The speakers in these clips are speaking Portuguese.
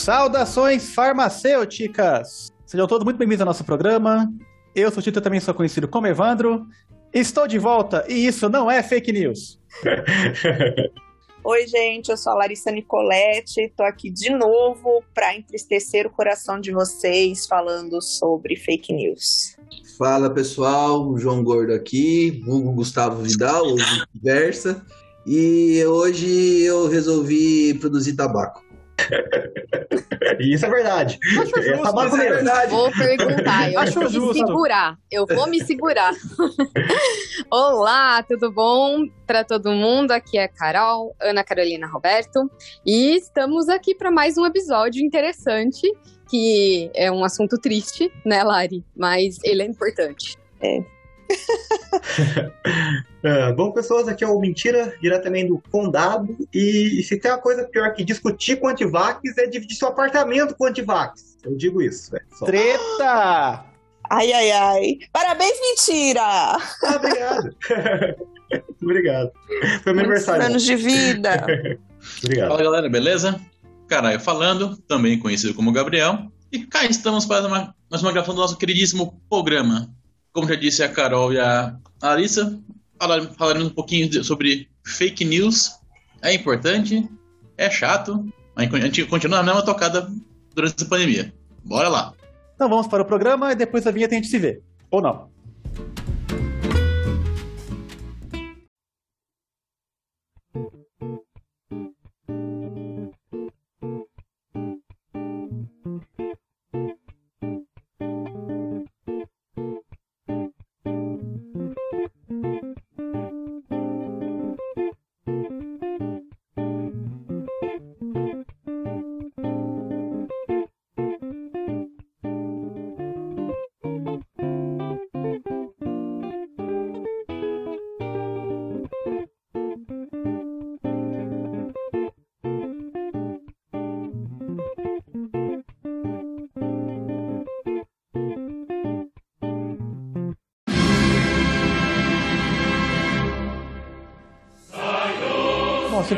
Saudações farmacêuticas! Sejam todos muito bem-vindos ao nosso programa. Eu sou o Tito, também sou conhecido como Evandro. Estou de volta e isso não é fake news. Oi, gente, eu sou a Larissa Nicoletti, estou aqui de novo para entristecer o coração de vocês falando sobre fake news. Fala pessoal, João Gordo aqui, Hugo Gustavo Vidal, ou vice-versa, e hoje eu resolvi produzir tabaco. Isso é verdade. Acho É justo, é verdade. Vou perguntar, eu Acho vou me justo. segurar. Eu vou me segurar. Olá, tudo bom para todo mundo? Aqui é a Carol, Ana Carolina Roberto, e estamos aqui para mais um episódio interessante, que é um assunto triste, né, Lari? Mas ele é importante. É, bom, pessoas, aqui é o Mentira, diretamente do Condado. E se tem uma coisa pior que discutir com antivax é dividir seu apartamento com antivax. Eu digo isso. É só. Treta! Ai, ai, ai. Parabéns, mentira! Ah, obrigado. Obrigado. Foi meu Muitos aniversário. anos de vida. Obrigado. Fala galera, beleza? Caralho falando, também conhecido como Gabriel. E cá estamos para uma, mais uma gravação do nosso queridíssimo programa. Como já disse a Carol e a Larissa, falar- falaremos um pouquinho sobre fake news. É importante, é chato, mas a gente continua na mesma tocada durante essa pandemia. Bora lá. Então vamos para o programa e depois da vinheta a gente se vê. Ou não.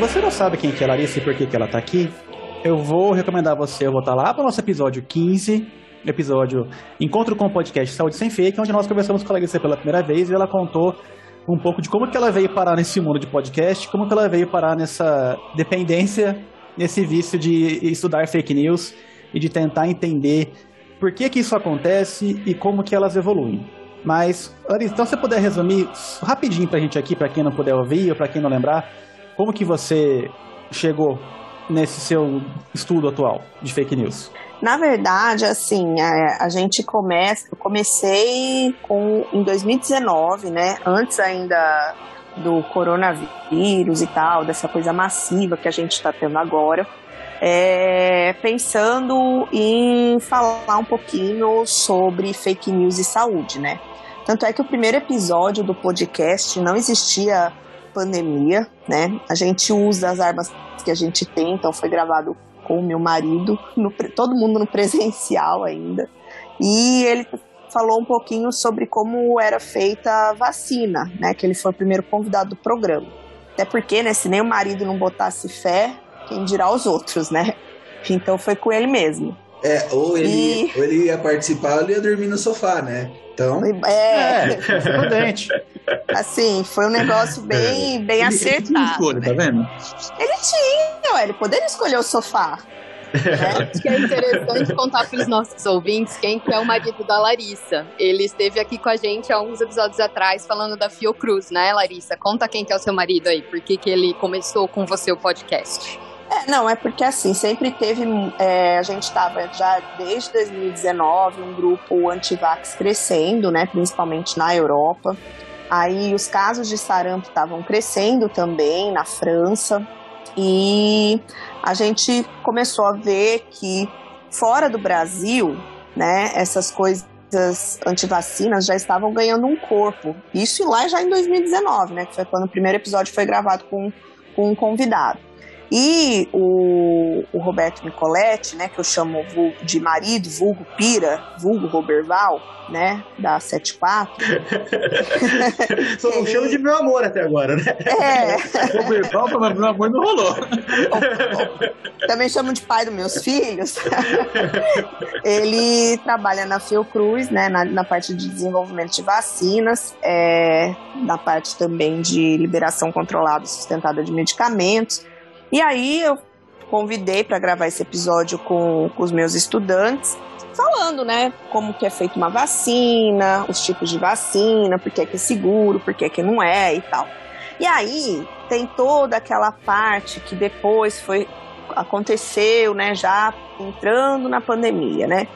Você não sabe quem que é a Larissa e por que, que ela tá aqui, eu vou recomendar você voltar lá para o nosso episódio 15, episódio Encontro com o Podcast Saúde Sem Fake, onde nós conversamos com a Larissa pela primeira vez e ela contou um pouco de como que ela veio parar nesse mundo de podcast, como que ela veio parar nessa dependência, nesse vício de estudar fake news e de tentar entender por que que isso acontece e como que elas evoluem. Mas, Larissa, então se você puder resumir rapidinho pra gente aqui, pra quem não puder ouvir ou pra quem não lembrar, como que você chegou nesse seu estudo atual de fake news? Na verdade, assim, a, a gente começa. Eu comecei com, em 2019, né? Antes ainda do coronavírus e tal, dessa coisa massiva que a gente está tendo agora. é, pensando em falar um pouquinho sobre fake news e saúde, né? Tanto é que o primeiro episódio do podcast não existia pandemia, né? A gente usa as armas que a gente tem, então foi gravado com o meu marido, no todo mundo no presencial ainda. E ele falou um pouquinho sobre como era feita a vacina, né? Que ele foi o primeiro convidado do programa. Até porque, né, se nem o marido não botasse fé, quem dirá os outros, né? Então foi com ele mesmo. É, ou ele, E- ou ele ia participar ou ele ia dormir no sofá, né? Então, É, é prudente. assim, foi um negócio bem, bem Ele- ele tinha acertado. escolha, né? tá vendo? Ele tinha, ué, ele poderia escolher o sofá. né? Acho que é interessante contar para os nossos ouvintes quem que é o marido da Larissa. Ele esteve aqui com a gente há uns episódios atrás falando da Fiocruz, né, Larissa? Conta quem que é o seu marido aí, por que que ele começou com você o podcast. É, não, é porque assim, sempre teve. é, a gente estava já desde 2019 um grupo antivax crescendo, né? Principalmente na Europa. Aí os casos de sarampo estavam crescendo também na França. E a gente começou a ver que fora do Brasil, né, essas coisas antivacinas já estavam ganhando um corpo. Isso lá já em 2019, né? Que foi quando o primeiro episódio foi gravado com, com um convidado. E o, o Roberto Nicoletti, né, que eu chamo de marido, vulgo Pira, vulgo Roberval, né, da 74. Só não chamo de meu amor até agora, né? É. Roberval, mas meu amor não rolou. Também chamo de pai dos meus filhos. Ele trabalha na Fiocruz, né, na, na parte de desenvolvimento de vacinas, é, na parte também de liberação controlada e sustentada de medicamentos. E aí eu convidei para gravar esse episódio com, com os meus estudantes, falando, né, como que é feita uma vacina, os tipos de vacina, por que é, que é seguro, por que é que não é e tal. E aí tem toda aquela parte que depois foi aconteceu, né, já entrando na pandemia, né?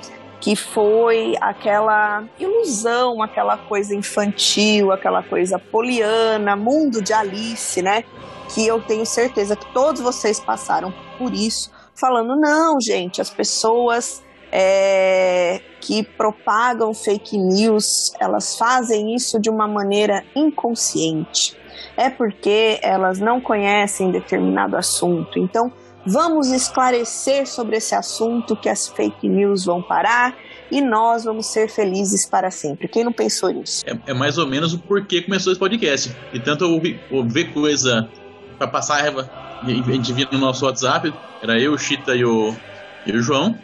Que foi aquela ilusão, aquela coisa infantil, aquela coisa poliana, mundo de Alice, né? Que eu tenho certeza que todos vocês passaram por isso, falando: não, gente, as pessoas é, que propagam fake news, elas fazem isso de uma maneira inconsciente. É porque elas não conhecem determinado assunto. Então, vamos esclarecer sobre esse assunto que as fake news vão parar e nós vamos ser felizes para sempre. Quem não pensou nisso? É, é mais ou menos o porquê começou esse podcast. E tanto eu ver coisa pra passar a raiva. A gente via no nosso WhatsApp, era eu, o Chita e o, e o João.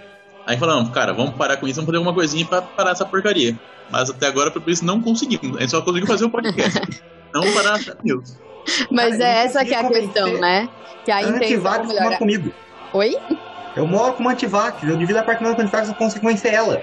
Aí falamos, cara, vamos parar com isso, vamos fazer alguma coisinha pra parar essa porcaria. Mas até agora, por isso, não conseguimos. A gente só conseguiu fazer o podcast. não parar news. Mas cara, é essa que é a questão, né? Que a intenção melhor... comigo. Oi? Eu moro com uma antivax, eu divido apartamento com antivax, eu consigo conhecer ela.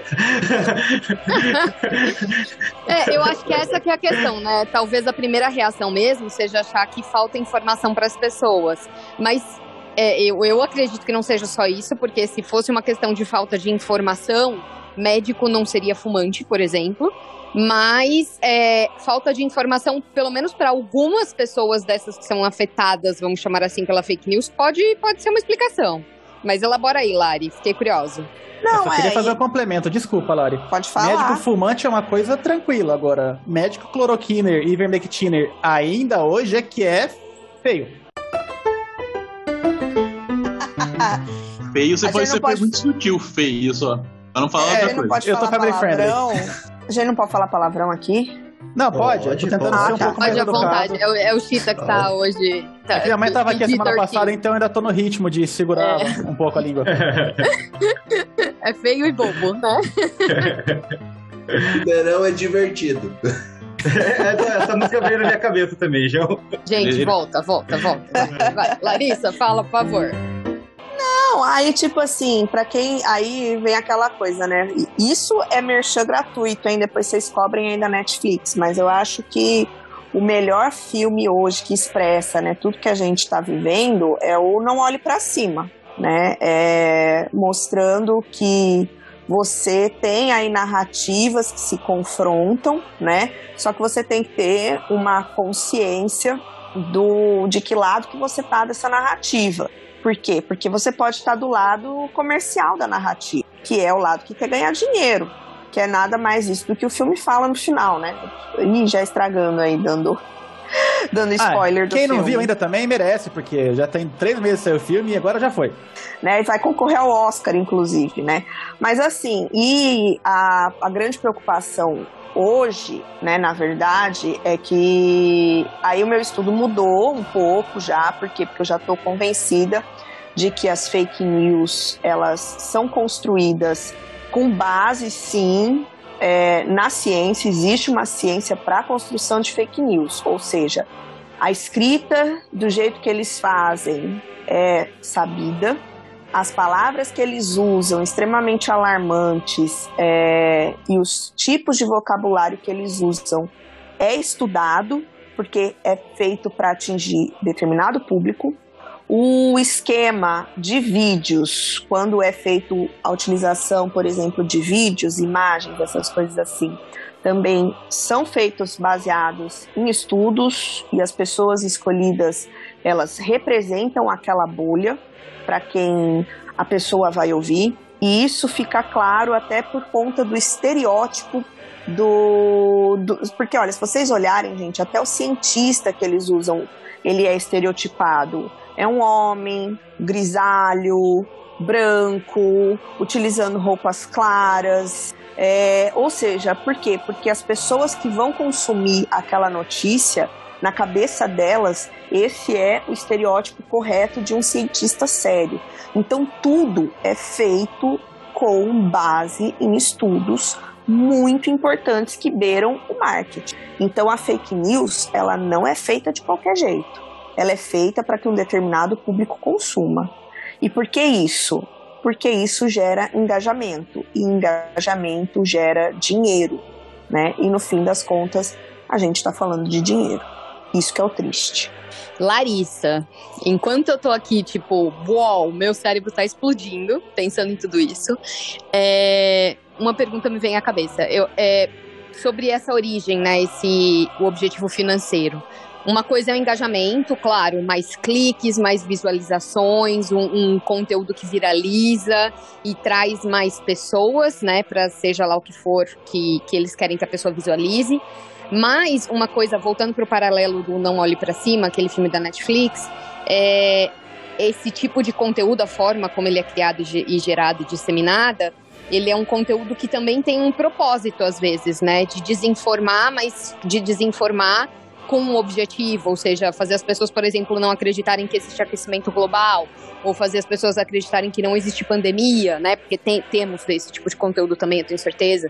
é, eu acho que essa que é a questão, né? Talvez a primeira reação mesmo seja achar que falta informação para as pessoas. Mas é, eu, eu acredito que não seja só isso, porque se fosse uma questão de falta de informação, médico não seria fumante, por exemplo. Mas é, falta de informação, pelo menos para algumas pessoas dessas que são afetadas, vamos chamar assim, pela fake news, pode, pode ser uma explicação. Mas elabora aí, Lari, fiquei curioso. Não, eu só queria é, fazer um complemento. Desculpa, Lari. Pode falar. Médico fumante é uma coisa tranquila. Agora, médico cloroquiner e ivermectiner ainda hoje é que é feio. feio, você pode ser pode... muito sutil, feio só. Pra não falar é, outra coisa. eu tô family friendly. A gente não pode falar palavrão aqui? Não, pode. pode eu tô tentando pode. ser um pouco pode mais à vontade. É o, é o Chita que tá hoje. Tá, é minha mãe tava aqui a semana passada, então eu ainda tô no ritmo de segurar é. um pouco a língua. É feio e bobo, né? Verão é divertido. É, essa música veio na minha cabeça também, João. Gente, volta, volta, volta. Vai, vai. Larissa, fala, por favor. Não, aí tipo assim, para quem. Aí vem aquela coisa, né? Isso é merchan gratuito, hein? Depois vocês cobrem aí Netflix, mas eu acho que o melhor filme hoje que expressa, né, tudo que a gente está vivendo é o Não Olhe para Cima, né? É, mostrando que você tem aí narrativas que se confrontam, né? Só que você tem que ter uma consciência do de que lado que você tá dessa narrativa. Por quê? Porque você pode estar do lado comercial da narrativa, que é o lado que quer ganhar dinheiro, que é nada mais isso do que o filme fala no final, né? Ih, já estragando aí, dando dando ah, spoiler ah, do quem filme. não viu ainda também merece, porque já tem três meses saiu o filme e agora já foi. Né, e vai concorrer ao Oscar, inclusive, né? Mas assim, e a, a grande preocupação hoje, né, na verdade, é que aí o meu estudo mudou um pouco já, porque porque eu já estou convencida de que as fake news elas são construídas com base sim é, na ciência. Existe uma ciência para a construção de fake news, ou seja, a escrita do jeito que eles fazem é sabida, as palavras que eles usam extremamente alarmantes é, e os tipos de vocabulário que eles usam é estudado porque é feito para atingir determinado público. O esquema de vídeos, quando é feito a utilização, por exemplo, de vídeos, imagens, essas coisas assim, também são feitos baseados em estudos e as pessoas escolhidas elas representam aquela bolha para quem a pessoa vai ouvir. E isso fica claro até por conta do estereótipo do, do, Porque, olha, se vocês olharem, gente, até o cientista que eles usam, ele é estereotipado. é um homem grisalho, branco, utilizando roupas claras. É, ou seja, por quê? Porque as pessoas que vão consumir aquela notícia, na cabeça delas, esse é o estereótipo correto de um cientista sério. Então, tudo é feito com base em estudos muito importantes que beiram o marketing. Então, a fake news, ela não é feita de qualquer jeito. Ela é feita para que um determinado público consuma. E por que isso? Porque isso gera engajamento e engajamento gera dinheiro, né? E no fim das contas, a gente está falando de dinheiro. Isso que é o triste. Larissa, enquanto eu tô aqui, tipo, uau, meu cérebro tá explodindo, pensando em tudo isso, é, uma pergunta me vem à cabeça. Eu, é, sobre essa origem, né, esse, o objetivo financeiro. Uma coisa é o engajamento, claro, mais cliques, mais visualizações, um, um conteúdo que viraliza e traz mais pessoas, né, para seja lá o que for que, que eles querem que a pessoa visualize. Mas uma coisa, voltando para o paralelo do Não Olhe para Cima, aquele filme da Netflix, é esse tipo de conteúdo, a forma como ele é criado e gerado e disseminada, ele é um conteúdo que também tem um propósito, às vezes, né? De desinformar, mas de desinformar com um objetivo, ou seja, fazer as pessoas, por exemplo, não acreditarem que existe aquecimento global, ou fazer as pessoas acreditarem que não existe pandemia, né? Porque tem, temos esse tipo de conteúdo também, eu tenho certeza.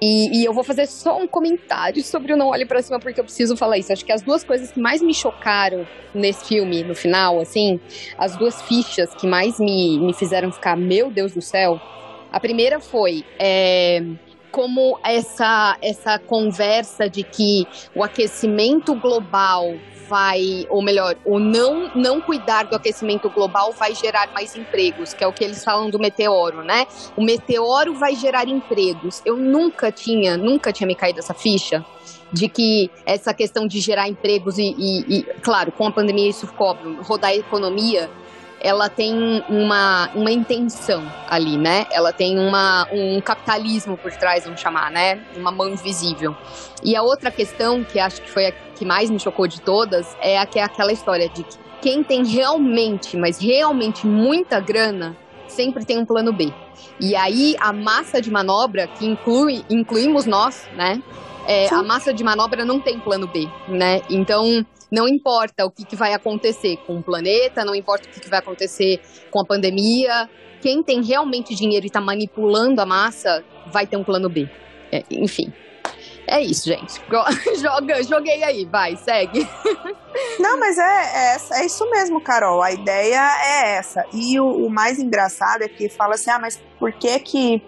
E, e, eu vou fazer só um comentário sobre o Não Olhe Pra Cima, porque eu preciso falar isso. Acho que as duas coisas que mais me chocaram nesse filme, no final, assim, as duas fichas que mais me, me fizeram ficar, meu Deus do céu. A primeira foi. É, como essa, essa conversa de que o aquecimento global vai, ou melhor, o não, não cuidar do aquecimento global vai gerar mais empregos, que é o que eles falam do meteoro, né? O meteoro vai gerar empregos. Eu nunca tinha, nunca tinha me caído essa ficha de que essa questão de gerar empregos e, e, e claro, com a pandemia isso óbvio, rodar a economia ela tem uma, uma intenção ali, né? Ela tem uma, um capitalismo por trás, vamos chamar, né? Uma mão invisível. E a outra questão, que acho que foi a que mais me chocou de todas, é, a, que é aquela história de que quem tem realmente, mas realmente muita grana, sempre tem um plano B. E aí a massa de manobra, que inclui, incluímos nós, né? É, a massa de manobra não tem plano B, né? Então, não importa o que, que vai acontecer com o planeta, não importa o que, que vai acontecer com a pandemia. Quem tem realmente dinheiro e está manipulando a massa vai ter um plano B. É, enfim. É isso, gente. Joga, joguei aí, vai, segue. Não, mas é, é, é, isso mesmo, Carol. A ideia é essa. E o, o mais engraçado é que fala assim: ah, mas por que que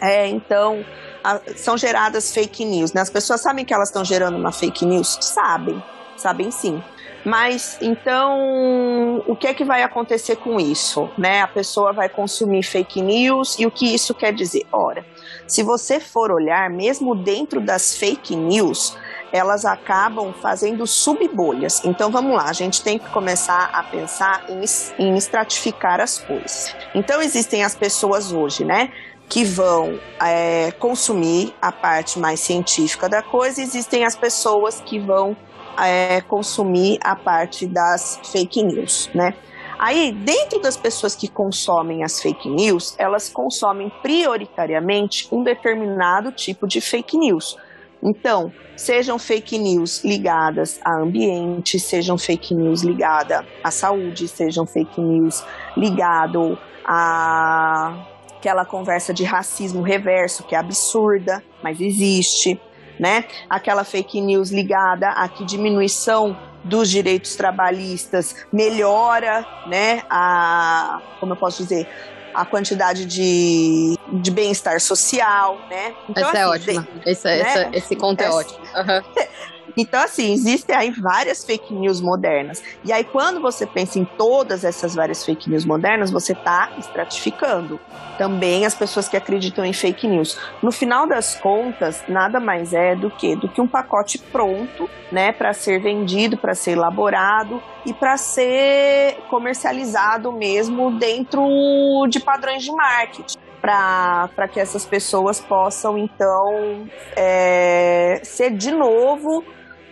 é, então a, são geradas fake news? Né? As pessoas sabem que elas estão gerando uma fake news? Sabem sabem sim. Mas então, o que é que vai acontecer com isso? Né? A pessoa vai consumir fake news e o que isso quer dizer? Ora, se você for olhar, mesmo dentro das fake news, elas acabam fazendo subbolhas. Então vamos lá, a gente tem que começar a pensar em, em estratificar as coisas. Então existem as pessoas hoje, né? Que vão é, consumir a parte mais científica da coisa, existem as pessoas que vão é, consumir a parte das fake news, né? Aí, dentro das pessoas que consomem as fake news, elas consomem prioritariamente um determinado tipo de fake news. Então, sejam fake news ligadas a ambiente, sejam fake news ligadas à saúde, sejam fake news ligado a aquela conversa de racismo reverso que é absurda, mas existe né? Aquela fake news ligada a que diminuição dos direitos trabalhistas melhora, né? A, como eu posso dizer, a quantidade de, de bem-estar social, né? Então, Essa é assim, é ótima. Esse, né? essa, esse conto é, é ótimo. Uhum. Então, assim, existem aí várias fake news modernas. E aí, quando você pensa em todas essas várias fake news modernas, você está estratificando também as pessoas que acreditam em fake news. No final das contas, nada mais é do que do que um pacote pronto, né, para ser vendido, para ser elaborado e para ser comercializado mesmo dentro de padrões de marketing para que essas pessoas possam então é, ser de novo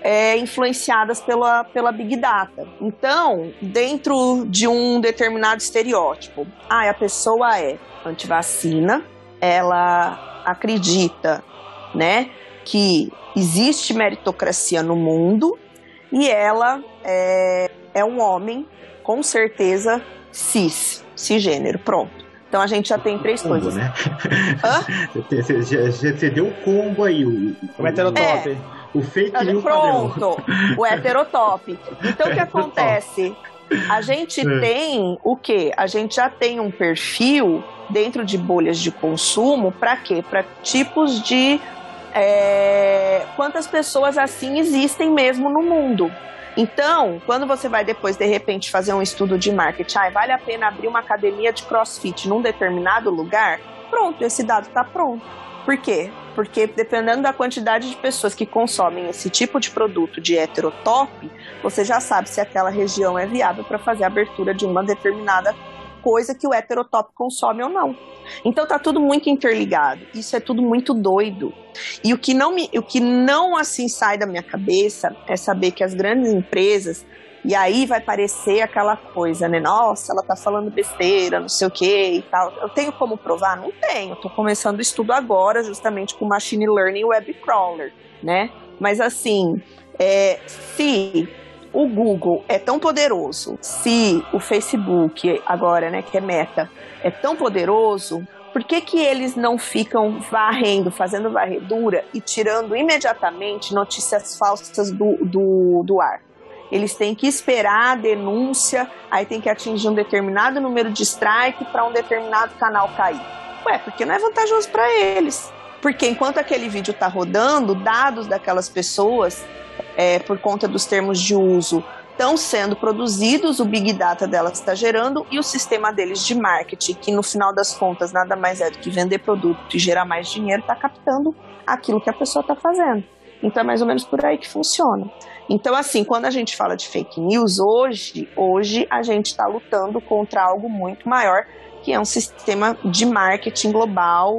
é, influenciadas pela, pela Big Data. Então, dentro de um determinado estereótipo, ah, a pessoa é antivacina, ela acredita, né, que existe meritocracia no mundo e ela é, é um homem, com certeza, cis, cisgênero, pronto. Então a gente já tem três combo, coisas. Né? Hã? Você, você, você deu o combo aí. O, O heterotop. É. o fake news padrão. Pronto, o heterotop. Então o que acontece? A gente É. tem o quê? A gente já tem um perfil dentro de bolhas de consumo para quê? Para tipos de é, quantas pessoas assim existem mesmo no mundo. Então, quando você vai depois, de repente, fazer um estudo de marketing, ah, vale a pena abrir uma academia de crossfit num determinado lugar? Pronto, esse dado está pronto. Por quê? Porque dependendo da quantidade de pessoas que consomem esse tipo de produto de heterotop, você já sabe se aquela região é viável para fazer a abertura de uma determinada coisa que o heterotop consome ou não. Então tá tudo muito interligado. Isso é tudo muito doido. E o que não me, o que não assim sai da minha cabeça é saber que as grandes empresas e aí vai parecer aquela coisa, né? Nossa, ela tá falando besteira, não sei o que e tal. Eu tenho como provar? Não tenho. Tô começando o estudo agora, justamente com Machine Learning Web Crawler, né? Mas assim, é, se o Google é tão poderoso, se o Facebook, agora, né, que é meta, é tão poderoso, por que, que eles não ficam varrendo, fazendo varredura e tirando imediatamente notícias falsas do, do, do ar? Eles têm que esperar a denúncia, aí tem que atingir um determinado número de strike para um determinado canal cair. Ué, porque não é vantajoso para eles. Porque enquanto aquele vídeo está rodando, dados daquelas pessoas, é, por conta dos termos de uso, estão sendo produzidos, o Big Data delas está gerando e o sistema deles de marketing, que no final das contas nada mais é do que vender produto e gerar mais dinheiro, está captando aquilo que a pessoa está fazendo. Então é mais ou menos por aí que funciona. Então, assim, quando a gente fala de fake news, hoje, hoje a gente está lutando contra algo muito maior, que é um sistema de marketing global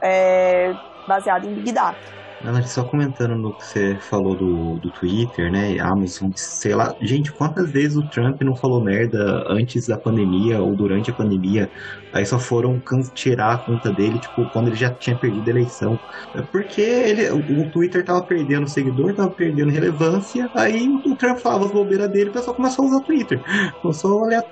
é, baseado em Big Data. Ana, só comentando no que você falou do, do Twitter, né? Amazon, sei lá. Gente, quantas vezes o Trump não falou merda antes da pandemia ou durante a pandemia? Aí só foram tirar a conta dele, tipo, quando ele já tinha perdido a eleição. É Porque ele, o Twitter tava perdendo seguidor, tava perdendo relevância. Aí o Trump falava as bobeiras dele, o pessoal começou a usar o Twitter. Começou a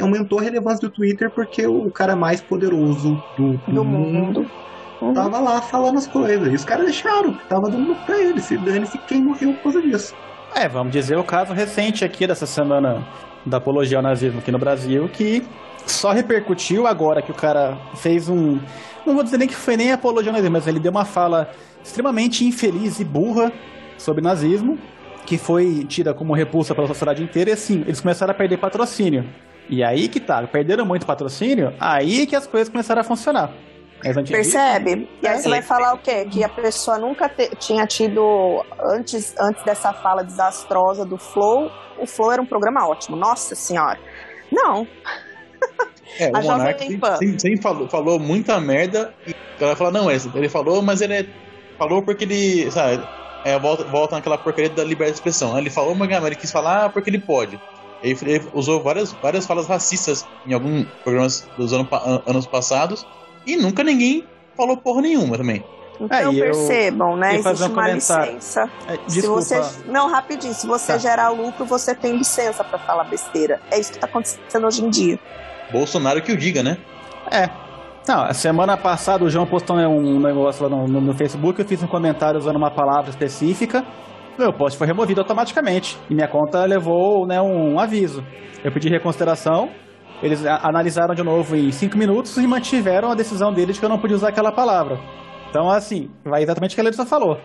aumentou a relevância do Twitter porque o cara mais poderoso do, Do mundo. Uhum. tava lá falando as coisas. E os caras deixaram, tava dando pra eles. Se dane-se quem morreu por causa disso. É, vamos dizer o caso recente aqui dessa semana da apologia ao nazismo aqui no Brasil, que só repercutiu agora que o cara fez um. Não vou dizer nem que foi nem apologia ao nazismo, mas ele deu uma fala extremamente infeliz e burra sobre nazismo, que foi tida como repulsa pela sociedade inteira, e assim, eles começaram a perder patrocínio. E aí que tá, perderam muito patrocínio, aí que as coisas começaram a funcionar. Disso- Percebe? E aí É. você vai falar o quê? Que a pessoa nunca te- tinha tido, antes, antes dessa fala desastrosa do Flow, o Flow era um programa ótimo. Nossa Senhora. Não. É, A o Monark sempre, falou, falou muita merda e a galera fala, não, ele falou, mas ele é- falou porque ele, sabe, é, volta, volta naquela porcaria da liberdade de expressão. Ele falou, mas ele quis falar porque ele pode. Ele, ele usou várias, várias falas racistas em alguns programas dos ano anos passados e nunca ninguém falou porra nenhuma também. Então eu percebam, né? ia fazer Existe um uma comentário. licença. É, Se você, não, rapidinho, se você Tá. gerar lucro, você tem licença pra falar besteira. É isso que tá acontecendo hoje em dia. Bolsonaro que o diga, né? É. Não, a semana passada o João postou né, um negócio lá no, no- no Facebook, eu fiz um comentário usando uma palavra específica, meu post foi removido automaticamente e minha conta levou né, um, aviso. Eu pedi reconsideração, eles analisaram de novo em cinco minutos e mantiveram a decisão deles de que eu não podia usar aquela palavra. Então, assim, vai exatamente o que a Letícia falou.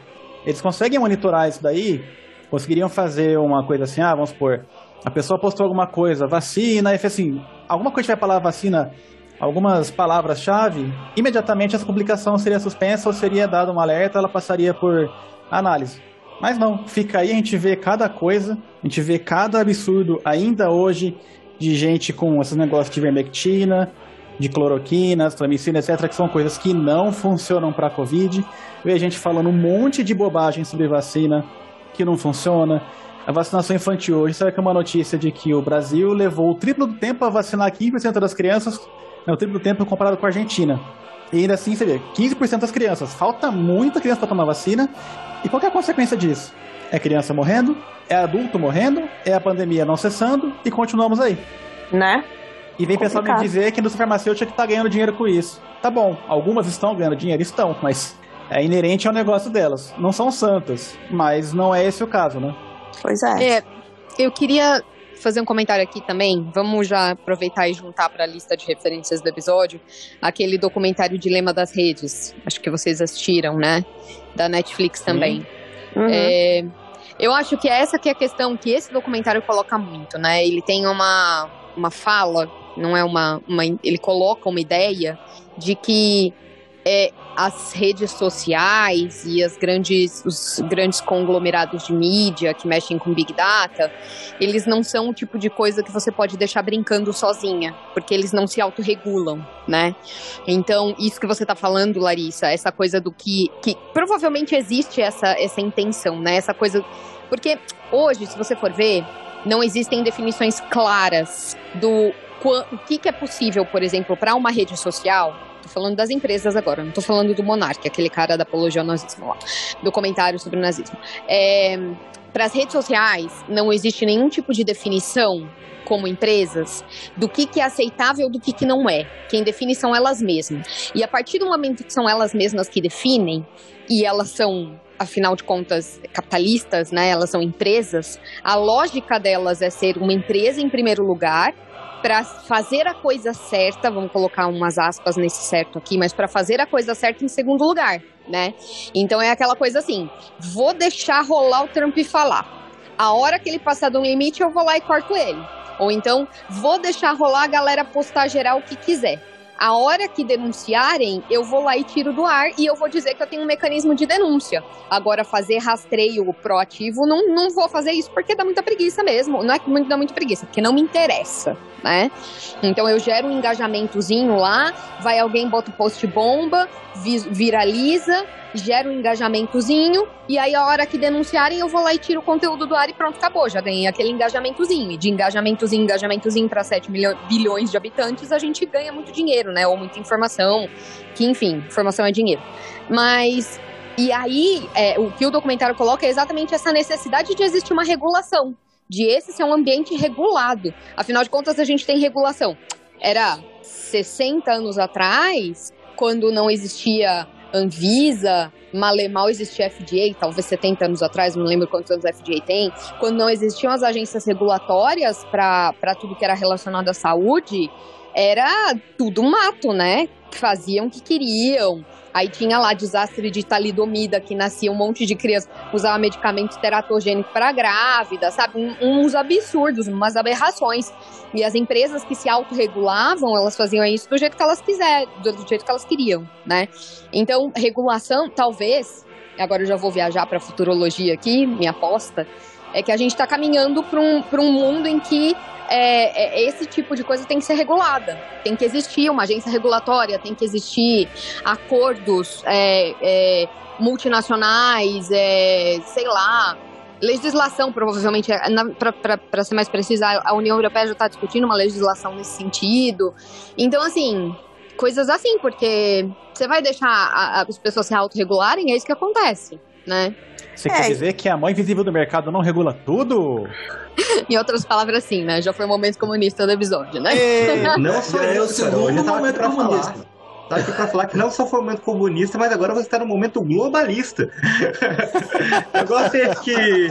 Eles conseguem monitorar isso daí, conseguiriam fazer uma coisa assim, ah, vamos supor, a pessoa postou alguma coisa, vacina, e assim, alguma coisa tiver a palavra vacina, algumas palavras-chave, imediatamente essa publicação seria suspensa ou seria dado um alerta, ela passaria por análise. Mas não, fica aí, a gente vê cada coisa, a gente vê cada absurdo ainda hoje de gente com esses negócios de vermectina, de cloroquina, tramicina, etc., que são coisas que não funcionam para Covid. Vê gente falando um monte de bobagem sobre vacina, que não funciona. A vacinação infantil hoje, sabe que é uma notícia de que o Brasil levou o triplo do tempo a vacinar 15% das crianças, né, o triplo do tempo comparado com a Argentina. E ainda assim, você vê, 15% das crianças. Falta muita criança para tomar vacina. E qual é a consequência disso? É criança morrendo, é adulto morrendo, é a pandemia não cessando e continuamos aí. Né? E vem pessoal me dizer que a indústria farmacêutica está ganhando dinheiro com isso. Tá bom, algumas estão ganhando dinheiro, estão, mas é inerente ao negócio delas. Não são santas, mas não é esse o caso, né? Pois é. é eu queria fazer um comentário aqui também. Vamos já aproveitar e juntar para a lista de referências do episódio aquele documentário Dilema das Redes. Acho que vocês assistiram, né? Da Netflix também. Uhum. É, eu acho que essa que é a questão que esse documentário coloca muito, né? Ele tem uma, uma fala, não é uma, uma ele coloca uma ideia de que é, as redes sociais e as grandes, os grandes conglomerados de mídia que mexem com Big Data, eles não são o tipo de coisa que você pode deixar brincando sozinha, porque eles não se autorregulam, né? Então, isso que você está falando, Larissa, essa coisa do que, que provavelmente existe essa, essa intenção, né? Essa coisa. Porque hoje, se você for ver, não existem definições claras do o que, que é possível, por exemplo, para uma rede social Tô falando das empresas agora, não tô falando do monarca, aquele cara da apologia ao nazismo lá, do comentário sobre o nazismo. É, para as redes sociais, não existe nenhum tipo de definição como empresas do que, que é aceitável do que, que não é. Quem define são elas mesmas. E a partir do momento que são elas mesmas que definem, e elas são afinal de contas, capitalistas, né? Elas são empresas. A lógica delas é ser uma empresa em primeiro lugar para fazer a coisa certa, vamos colocar umas aspas nesse certo aqui, mas para fazer a coisa certa em segundo lugar, né? Então é aquela coisa assim, vou deixar rolar o Trump falar. A hora que ele passar do limite, eu vou lá e corto ele. Ou então, vou deixar rolar a galera postar geral o que quiser. A hora que denunciarem, eu vou lá e tiro do ar e eu vou dizer que eu tenho um mecanismo de denúncia. Agora, fazer rastreio proativo, não, não vou fazer isso porque dá muita preguiça mesmo. Não é que dá muita preguiça, porque não me interessa, né? Então eu gero um engajamentozinho lá, vai alguém, bota o post bomba, viraliza, gera um engajamentozinho, e aí a hora que denunciarem eu vou lá e tiro o conteúdo do ar e pronto, acabou. Já ganhei aquele engajamentozinho. E de engajamentozinho, engajamentozinho para 7 milhões, bilhões de habitantes, a gente ganha muito dinheiro, né? Ou muita informação, que enfim, informação é dinheiro. Mas e aí, é, o que o documentário coloca é exatamente essa necessidade de existir uma regulação, de esse ser um ambiente regulado. Afinal de contas, a gente tem regulação. Era 60 anos atrás, quando não existia Anvisa, mal existia FDA, talvez 70 anos atrás, não lembro quantos anos a FDA tem, quando não existiam as agências regulatórias para tudo que era relacionado à saúde, era tudo mato, né? Faziam o que queriam. Aí tinha lá desastre de talidomida, que nascia um monte de crianças, usava medicamento teratogênico para grávida, sabe? Um, uns absurdos, umas aberrações. E as empresas que se autorregulavam, elas faziam isso do jeito que elas quiserem, do jeito que elas queriam, né? Então, regulação, talvez, agora eu já vou viajar para futurologia aqui, minha aposta, é que a gente está caminhando para um, um mundo em que é, é, esse tipo de coisa tem que ser regulada. Tem que existir uma agência regulatória, tem que existir acordos é, é multinacionais, é, sei lá, legislação, provavelmente, para ser mais precisa, a União Europeia já está discutindo uma legislação nesse sentido. Então, assim, coisas assim, porque você vai deixar a, a, as pessoas se autorregularem, é isso que acontece, né? Você é. quer dizer que a mão invisível do mercado não regula tudo? em outras palavras, sim, né? Já foi o momento comunista do episódio, né? É, não só é o segundo momento comunista. Falar. Tá aqui pra falar que não só foi o momento comunista, mas agora você está no momento globalista. agora tem que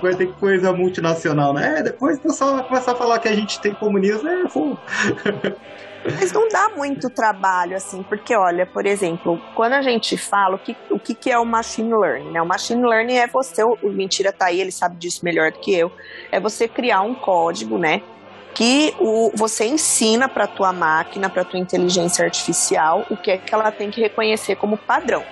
vai ter coisa multinacional, né? Depois o pessoal vai começar a falar que a gente tem comunismo, é fogo. Mas não dá muito trabalho, assim, porque, olha, por exemplo, quando a gente fala o que, o que, que é o machine learning, né? O machine learning é você, o, Mentira tá aí, ele sabe disso melhor do que eu, é você criar um código, né? Que o, você ensina para tua máquina, para tua inteligência artificial, o que é que ela tem que reconhecer como padrão.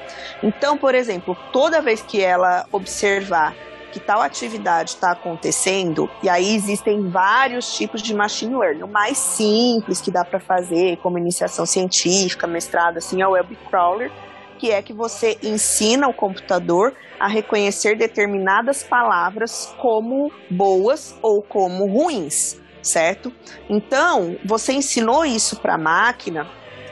Então, por exemplo, toda vez que ela observar que tal atividade está acontecendo, e aí existem vários tipos de machine learning. O mais simples que dá para fazer, como iniciação científica, mestrado, assim, é o web crawler, que é que você ensina o computador a reconhecer determinadas palavras como boas ou como ruins, certo? Então, você ensinou isso para a máquina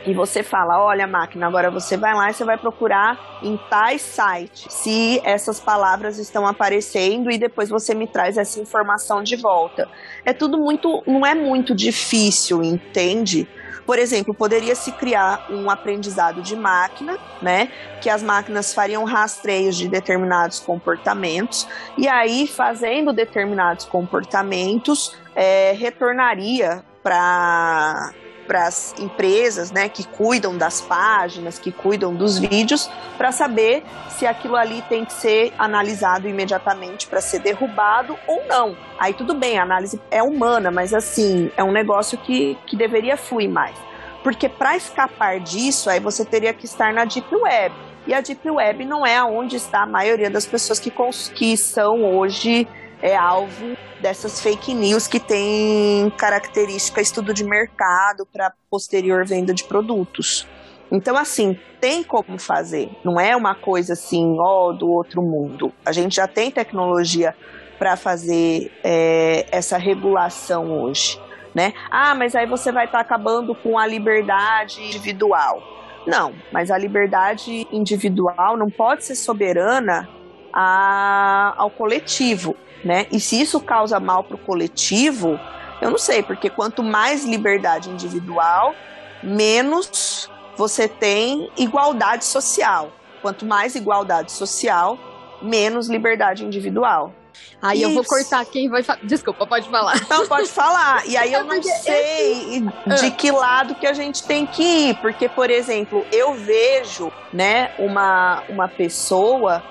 e você fala: olha, máquina, agora você vai lá e você vai procurar em tais sites se essas palavras estão aparecendo e depois você me traz essa informação de volta. É tudo muito, não é muito difícil, entende? Por exemplo, poderia se criar um aprendizado de máquina, né? Que as máquinas fariam rastreios de determinados comportamentos e aí, fazendo determinados comportamentos, é, retornaria para para as empresas, né, que cuidam das páginas, que cuidam dos vídeos, para saber se aquilo ali tem que ser analisado imediatamente para ser derrubado ou não. Aí tudo bem, a análise é humana, mas assim, é um negócio que, que deveria fluir mais. Porque para escapar disso, aí você teria que estar na Deep Web. E a Deep Web não é onde está a maioria das pessoas que, que são hoje é alvo dessas fake news que tem característica estudo de mercado para posterior venda de produtos. Então, assim, tem como fazer. Não é uma coisa assim, ó, do outro mundo. A gente já tem tecnologia para fazer é, essa regulação hoje, né? Ah, mas aí você vai estar tá acabando com a liberdade individual. Não, mas a liberdade individual não pode ser soberana a, ao coletivo né? E se isso causa mal para o coletivo, eu não sei, porque quanto mais liberdade individual, menos você tem igualdade social. Quanto mais igualdade social, menos liberdade individual. Aí Isso. eu vou cortar quem vai falar. Desculpa, pode falar. Não, pode falar. E aí eu não sei de que lado que a gente tem que ir. Porque, por exemplo, eu vejo, né, uma, uma pessoa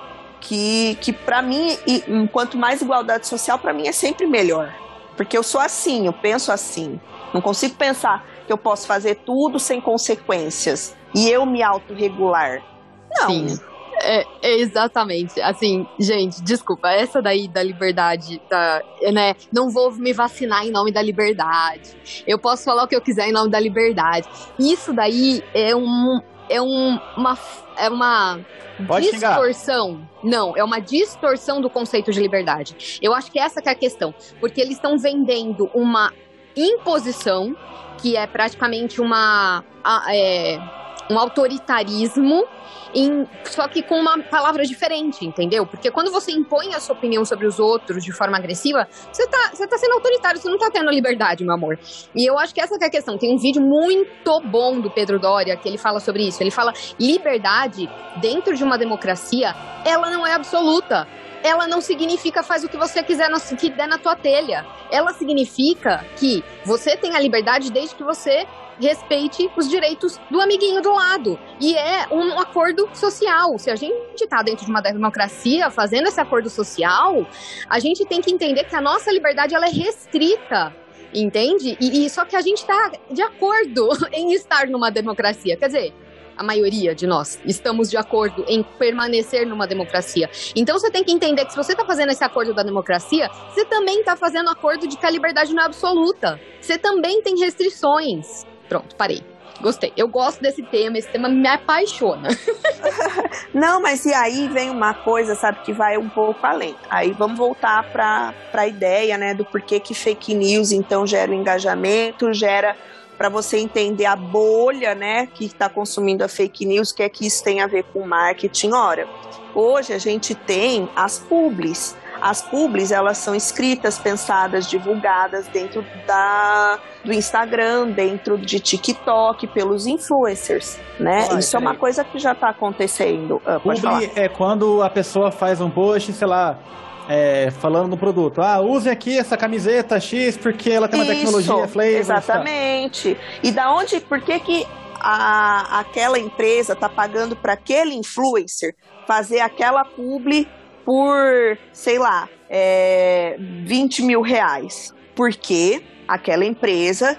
que, que para mim, e, quanto mais igualdade social, para mim é sempre melhor. Porque eu sou assim, eu penso assim. Não consigo pensar que eu posso fazer tudo sem consequências e eu me autorregular. Não. Sim. É, é, exatamente. Assim, gente, desculpa, essa daí da liberdade, da, né? Não vou me vacinar em nome da liberdade. Eu posso falar o que eu quiser em nome da liberdade. Isso daí é um, é um, uma, é uma Pode distorção. Xingar. Não, é uma distorção do conceito de liberdade. Eu acho que essa que é a questão. Porque eles estão vendendo uma imposição, que é praticamente uma. É, um autoritarismo em, só que com uma palavra diferente, entendeu? Porque quando você impõe a sua opinião sobre os outros de forma agressiva, você tá, você tá sendo autoritário, você não tá tendo liberdade, meu amor. E eu acho que essa que é a questão. Tem um vídeo muito bom do Pedro Doria que ele fala sobre isso. Ele fala: liberdade dentro de uma democracia, ela não é absoluta ela não significa faz o que você quiser no, que der na tua telha. Ela significa que você tem a liberdade desde que você respeite os direitos do amiguinho do lado. E é um acordo social. Se a gente está dentro de uma democracia fazendo esse acordo social, a gente tem que entender que a nossa liberdade ela é restrita. Entende? E, e só que a gente está de acordo em estar numa democracia. Quer dizer, a maioria de nós estamos de acordo em permanecer numa democracia. Então você tem que entender que se você está fazendo esse acordo da democracia, você também está fazendo acordo de que a liberdade não é absoluta. Você também tem restrições. Pronto, parei. Gostei. Eu gosto desse tema, esse tema me apaixona. Não, mas e aí vem uma coisa, sabe, que vai um pouco além. Aí vamos voltar para a ideia, né, do porquê que fake news então gera o engajamento, gera para você entender a bolha, né, que está consumindo a fake news, que é que isso tem a ver com marketing. Ora, hoje a gente tem as publis. As publis, elas são escritas, pensadas, divulgadas dentro da, do Instagram, dentro de TikTok, pelos influencers, né? Olha, Isso é uma coisa que já está acontecendo. Ah, Publi falar. é quando a pessoa faz um post, sei lá, é, falando no produto. Ah, use aqui essa camiseta X porque ela tem uma Isso, tecnologia flavor. Exatamente. Tá. E da onde, por que que a, aquela empresa está pagando para aquele influencer fazer aquela publi por, sei lá, é, 20 mil reais. Porque aquela empresa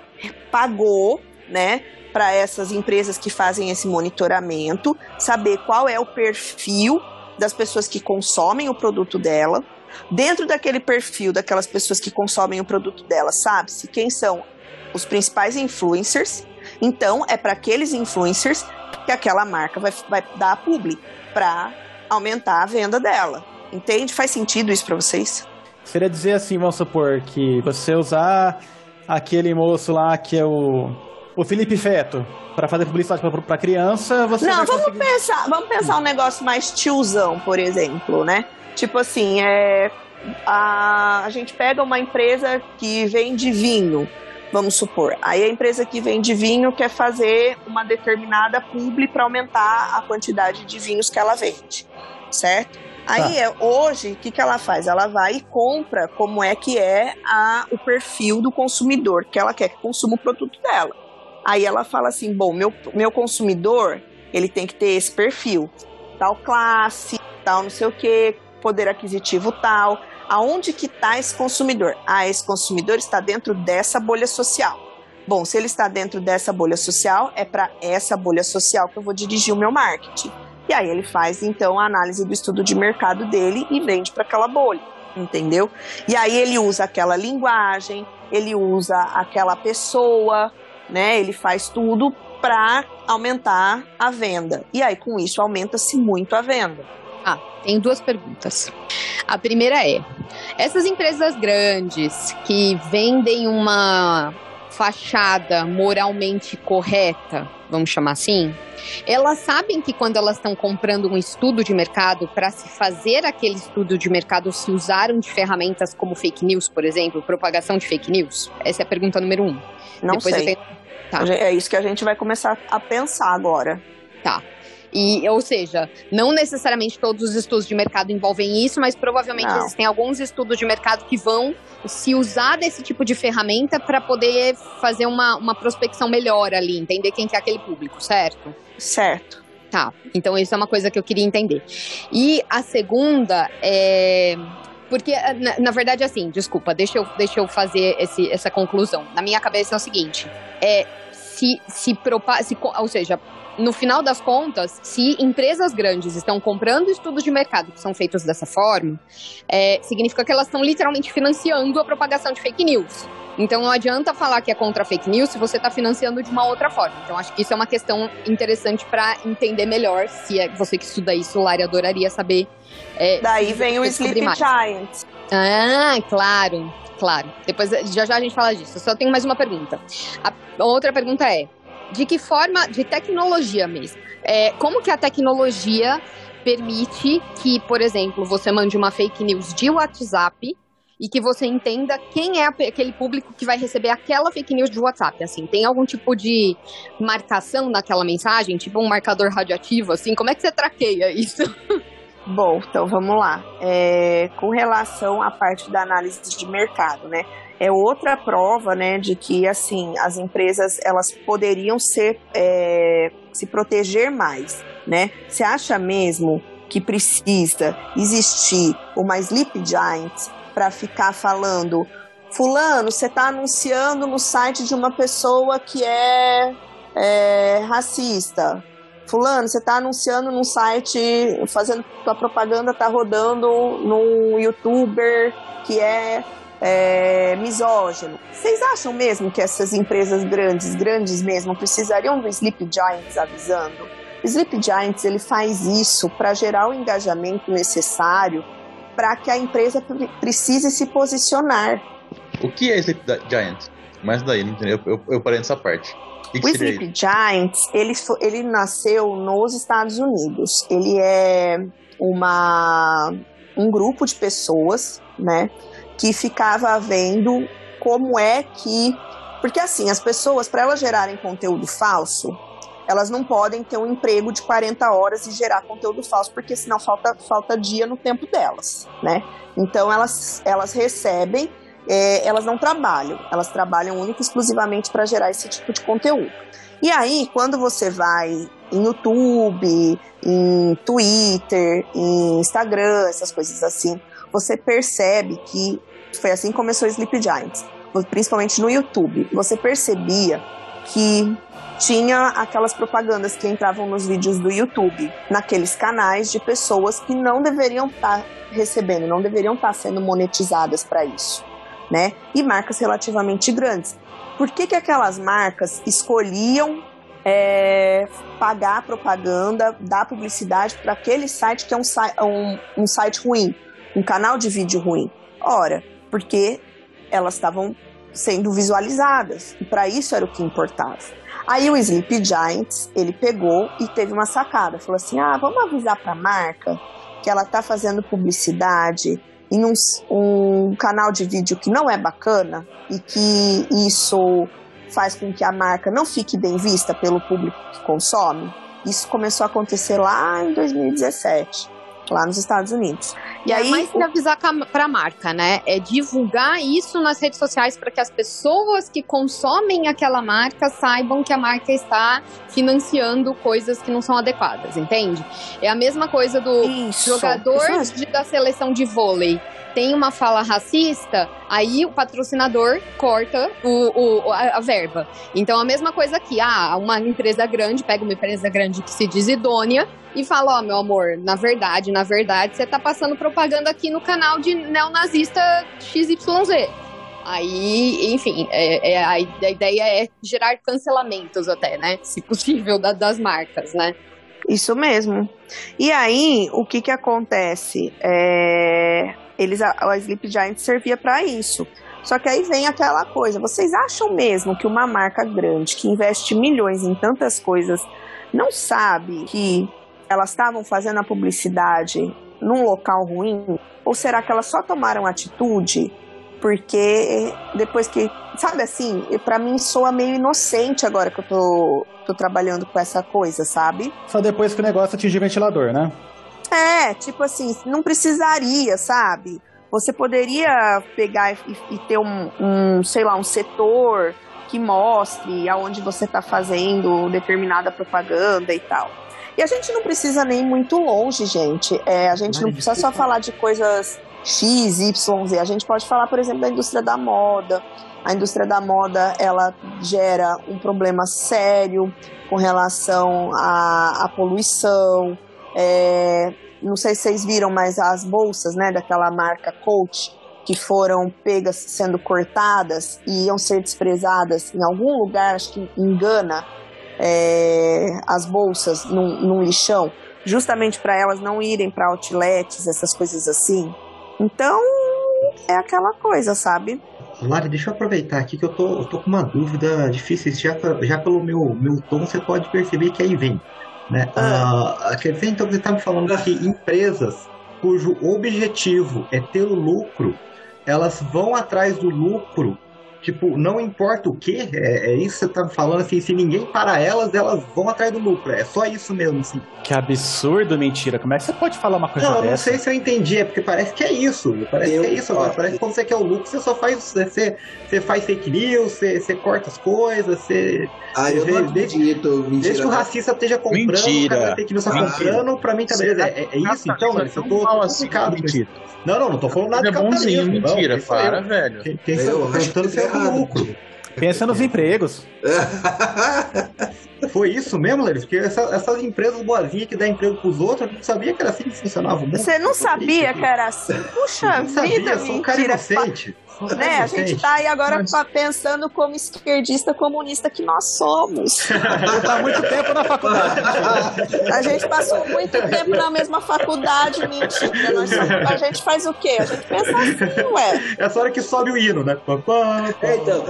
pagou, né, para essas empresas que fazem esse monitoramento, saber qual é o perfil das pessoas que consomem o produto dela. Dentro daquele perfil daquelas pessoas que consomem o produto dela, sabe-se quem são os principais influencers. Então, é para aqueles influencers que aquela marca vai, vai dar a publi para aumentar a venda dela. Entende? Faz sentido isso para vocês? Seria dizer assim, vamos supor, que você usar aquele moço lá que é o, o Felipe Feto para fazer publicidade para criança, você Não, vamos conseguir... pensar, vamos pensar um negócio mais tiozão, por exemplo, né? Tipo assim, é a, a gente pega uma empresa que vende vinho, vamos supor. Aí a empresa que vende vinho quer fazer uma determinada publi para aumentar a quantidade de vinhos que ela vende, certo? Aí, é, hoje, o que, que ela faz? Ela vai e compra como é que é a, o perfil do consumidor, que ela quer que consuma o produto dela. Aí ela fala assim, bom, meu, meu consumidor, ele tem que ter esse perfil, tal classe, tal não sei o que, poder aquisitivo tal. Aonde que está esse consumidor? Ah, esse consumidor está dentro dessa bolha social. Bom, se ele está dentro dessa bolha social, é para essa bolha social que eu vou dirigir o meu marketing. E aí ele faz então a análise do estudo de mercado dele e vende para aquela bolha, entendeu? E aí ele usa aquela linguagem, ele usa aquela pessoa, né? Ele faz tudo para aumentar a venda. E aí com isso aumenta-se muito a venda. Ah, tem duas perguntas. A primeira é: essas empresas grandes que vendem uma fachada moralmente correta, vamos chamar assim, elas sabem que quando elas estão comprando um estudo de mercado, para se fazer aquele estudo de mercado, se usaram de ferramentas como fake news, por exemplo, propagação de fake news? Essa é a pergunta número um. Não Depois sei. Tenho... Tá. É isso que a gente vai começar a pensar agora. Tá. E, ou seja, não necessariamente todos os estudos de mercado envolvem isso, mas provavelmente não. existem alguns estudos de mercado que vão se usar desse tipo de ferramenta para poder fazer uma, uma prospecção melhor ali, entender quem que é aquele público, certo? Certo. Tá, então isso é uma coisa que eu queria entender. E a segunda é. Porque, na, na, verdade, assim, desculpa, deixa eu, deixa eu fazer esse, essa conclusão. Na minha cabeça é o seguinte: é, se, se, propa, se ou seja, no final das contas, se empresas grandes estão comprando estudos de mercado que são feitos dessa forma, é, significa que elas estão literalmente financiando a propagação de fake news. Então não adianta falar que é contra fake news se você está financiando de uma outra forma. Então acho que isso é uma questão interessante para entender melhor. Se é você que estuda isso, Lari, adoraria saber. É, Daí vem o Sleep Giant. Ah, claro, claro. Depois já já a gente fala disso. Eu só tenho mais uma pergunta. A outra pergunta é: de que forma, de tecnologia mesmo. É, como que a tecnologia permite que, por exemplo, você mande uma fake news de WhatsApp e que você entenda quem é aquele público que vai receber aquela fake news de WhatsApp. Assim, tem algum tipo de marcação naquela mensagem, tipo um marcador radioativo, assim? Como é que você traqueia isso? Bom, então vamos lá. É, com relação à parte da análise de mercado, né? É outra prova, né, de que assim as empresas elas poderiam ser é, se proteger mais, né? Você acha mesmo que precisa existir uma Sleep Giant para ficar falando fulano, você está anunciando no site de uma pessoa que é, é racista. Fulano, você está anunciando num site, fazendo tua propaganda, tá rodando num youtuber que é é, misógino. Vocês acham mesmo que essas empresas grandes, grandes mesmo, precisariam do Sleep Giants avisando? O Sleep Giants ele faz isso para gerar o engajamento necessário para que a empresa precise se posicionar. O que é Sleep Giant? Mais daí, não entendeu? Eu, eu, eu parei nessa parte. Que que o Sleep Giants, ele, ele nasceu nos Estados Unidos. Ele é uma, um grupo de pessoas, né? Que ficava vendo como é que. Porque assim, as pessoas, para elas gerarem conteúdo falso, elas não podem ter um emprego de 40 horas e gerar conteúdo falso, porque senão falta, falta dia no tempo delas, né? Então elas, elas recebem, é, elas não trabalham, elas trabalham única e exclusivamente para gerar esse tipo de conteúdo. E aí, quando você vai em YouTube, em Twitter, em Instagram, essas coisas assim, você percebe que foi assim que começou Sleep Giants, principalmente no YouTube. Você percebia que tinha aquelas propagandas que entravam nos vídeos do YouTube, naqueles canais de pessoas que não deveriam estar tá recebendo, não deveriam estar tá sendo monetizadas para isso, né? E marcas relativamente grandes. Por que, que aquelas marcas escolhiam é, pagar propaganda, dar publicidade para aquele site que é um, um, um site ruim, um canal de vídeo ruim. Ora, porque elas estavam sendo visualizadas e para isso era o que importava. Aí o Sleep Giants, ele pegou e teve uma sacada, falou assim: "Ah, vamos avisar para a marca que ela está fazendo publicidade em um, um canal de vídeo que não é bacana e que isso faz com que a marca não fique bem vista pelo público que consome. Isso começou a acontecer lá em 2017 lá nos Estados Unidos. E é aí, mais que avisar para a marca, né? É divulgar isso nas redes sociais para que as pessoas que consomem aquela marca saibam que a marca está financiando coisas que não são adequadas, entende? É a mesma coisa do isso, jogador isso de, da seleção de vôlei tem uma fala racista, aí o patrocinador corta o, o a, a, verba. Então a mesma coisa aqui, ah, uma empresa grande pega uma empresa grande que se diz idônea e fala, ó, oh, meu amor, na verdade, na verdade, você tá passando propaganda aqui no canal de neonazista XYZ. Aí, enfim, é, é, a, ideia é gerar cancelamentos até, né? Se possível, da, das marcas, né? Isso mesmo. E aí, o que que acontece? É, eles, a, a Sleep Giant servia para isso. Só que aí vem aquela coisa, vocês acham mesmo que uma marca grande que investe milhões em tantas coisas não sabe que elas estavam fazendo a publicidade num local ruim? Ou será que elas só tomaram atitude porque depois que, sabe assim, para mim soa meio inocente agora que eu tô, tô trabalhando com essa coisa, sabe? Só depois que o negócio atingir ventilador, né? É, tipo assim, não precisaria, sabe? Você poderia pegar e, e ter um, um, sei lá, um setor que mostre aonde você está fazendo determinada propaganda e tal. E a gente não precisa nem muito longe, gente. É, a gente não precisa só falar de coisas X, Y, Z. A gente pode falar, por exemplo, da indústria da moda. A indústria da moda, ela gera um problema sério com relação à, à poluição. É, não sei se vocês viram, mas as bolsas, né, daquela marca Coach, que foram pegas sendo cortadas e iam ser desprezadas em algum lugar, acho que engana é, as bolsas num, num lixão, justamente para elas não irem para outlets, essas coisas assim. Então, é aquela coisa, sabe? Lari, deixa eu aproveitar aqui que eu tô, eu tô com uma dúvida difícil. Já, já pelo meu, meu tom, você pode perceber que aí vem. Né? Ah. Quer dizer, então, você está me falando que empresas cujo objetivo é ter o lucro, elas vão atrás do lucro Tipo, não importa o que, é, é, isso que você tá falando, assim, se ninguém para elas, elas vão atrás do lucro. É só isso mesmo, assim. Que absurdo, mentira. Como é que você pode falar uma coisa não, dessa? Não, sei se eu entendi, é porque parece que é isso. Parece eu, que é isso agora. Parece que quando você quer o lucro, você só faz. Você, você faz fake news, você, você corta as coisas, você. Ah, eu não acredito, mentira. Desde que o racista esteja comprando, mentira. o cara fake news tá comprando, pra mim tá beleza. É, é isso então, mano? Eu tô complicado assim, Não, não, não tô falando nada de capitalismo. Mentira, para, velho. Quem, quem eu tá é lucro. Pensa nos empregos. Foi isso mesmo, Leris? Porque essa, essas empresas boazinhas que dão emprego pros outros, eu não sabia que era assim que funcionava o mundo. Você não sabia que era assim? Puxa vida, sabia, sou um cara inocente. Né? A gente tá aí agora Mas... pensando como esquerdista comunista que nós somos. Há muito tempo na faculdade. A gente passou muito tempo na mesma faculdade, mentira. Nós somos... a gente faz o quê? A gente pensa assim, ué. É essa hora que sobe o hino, né? É, então,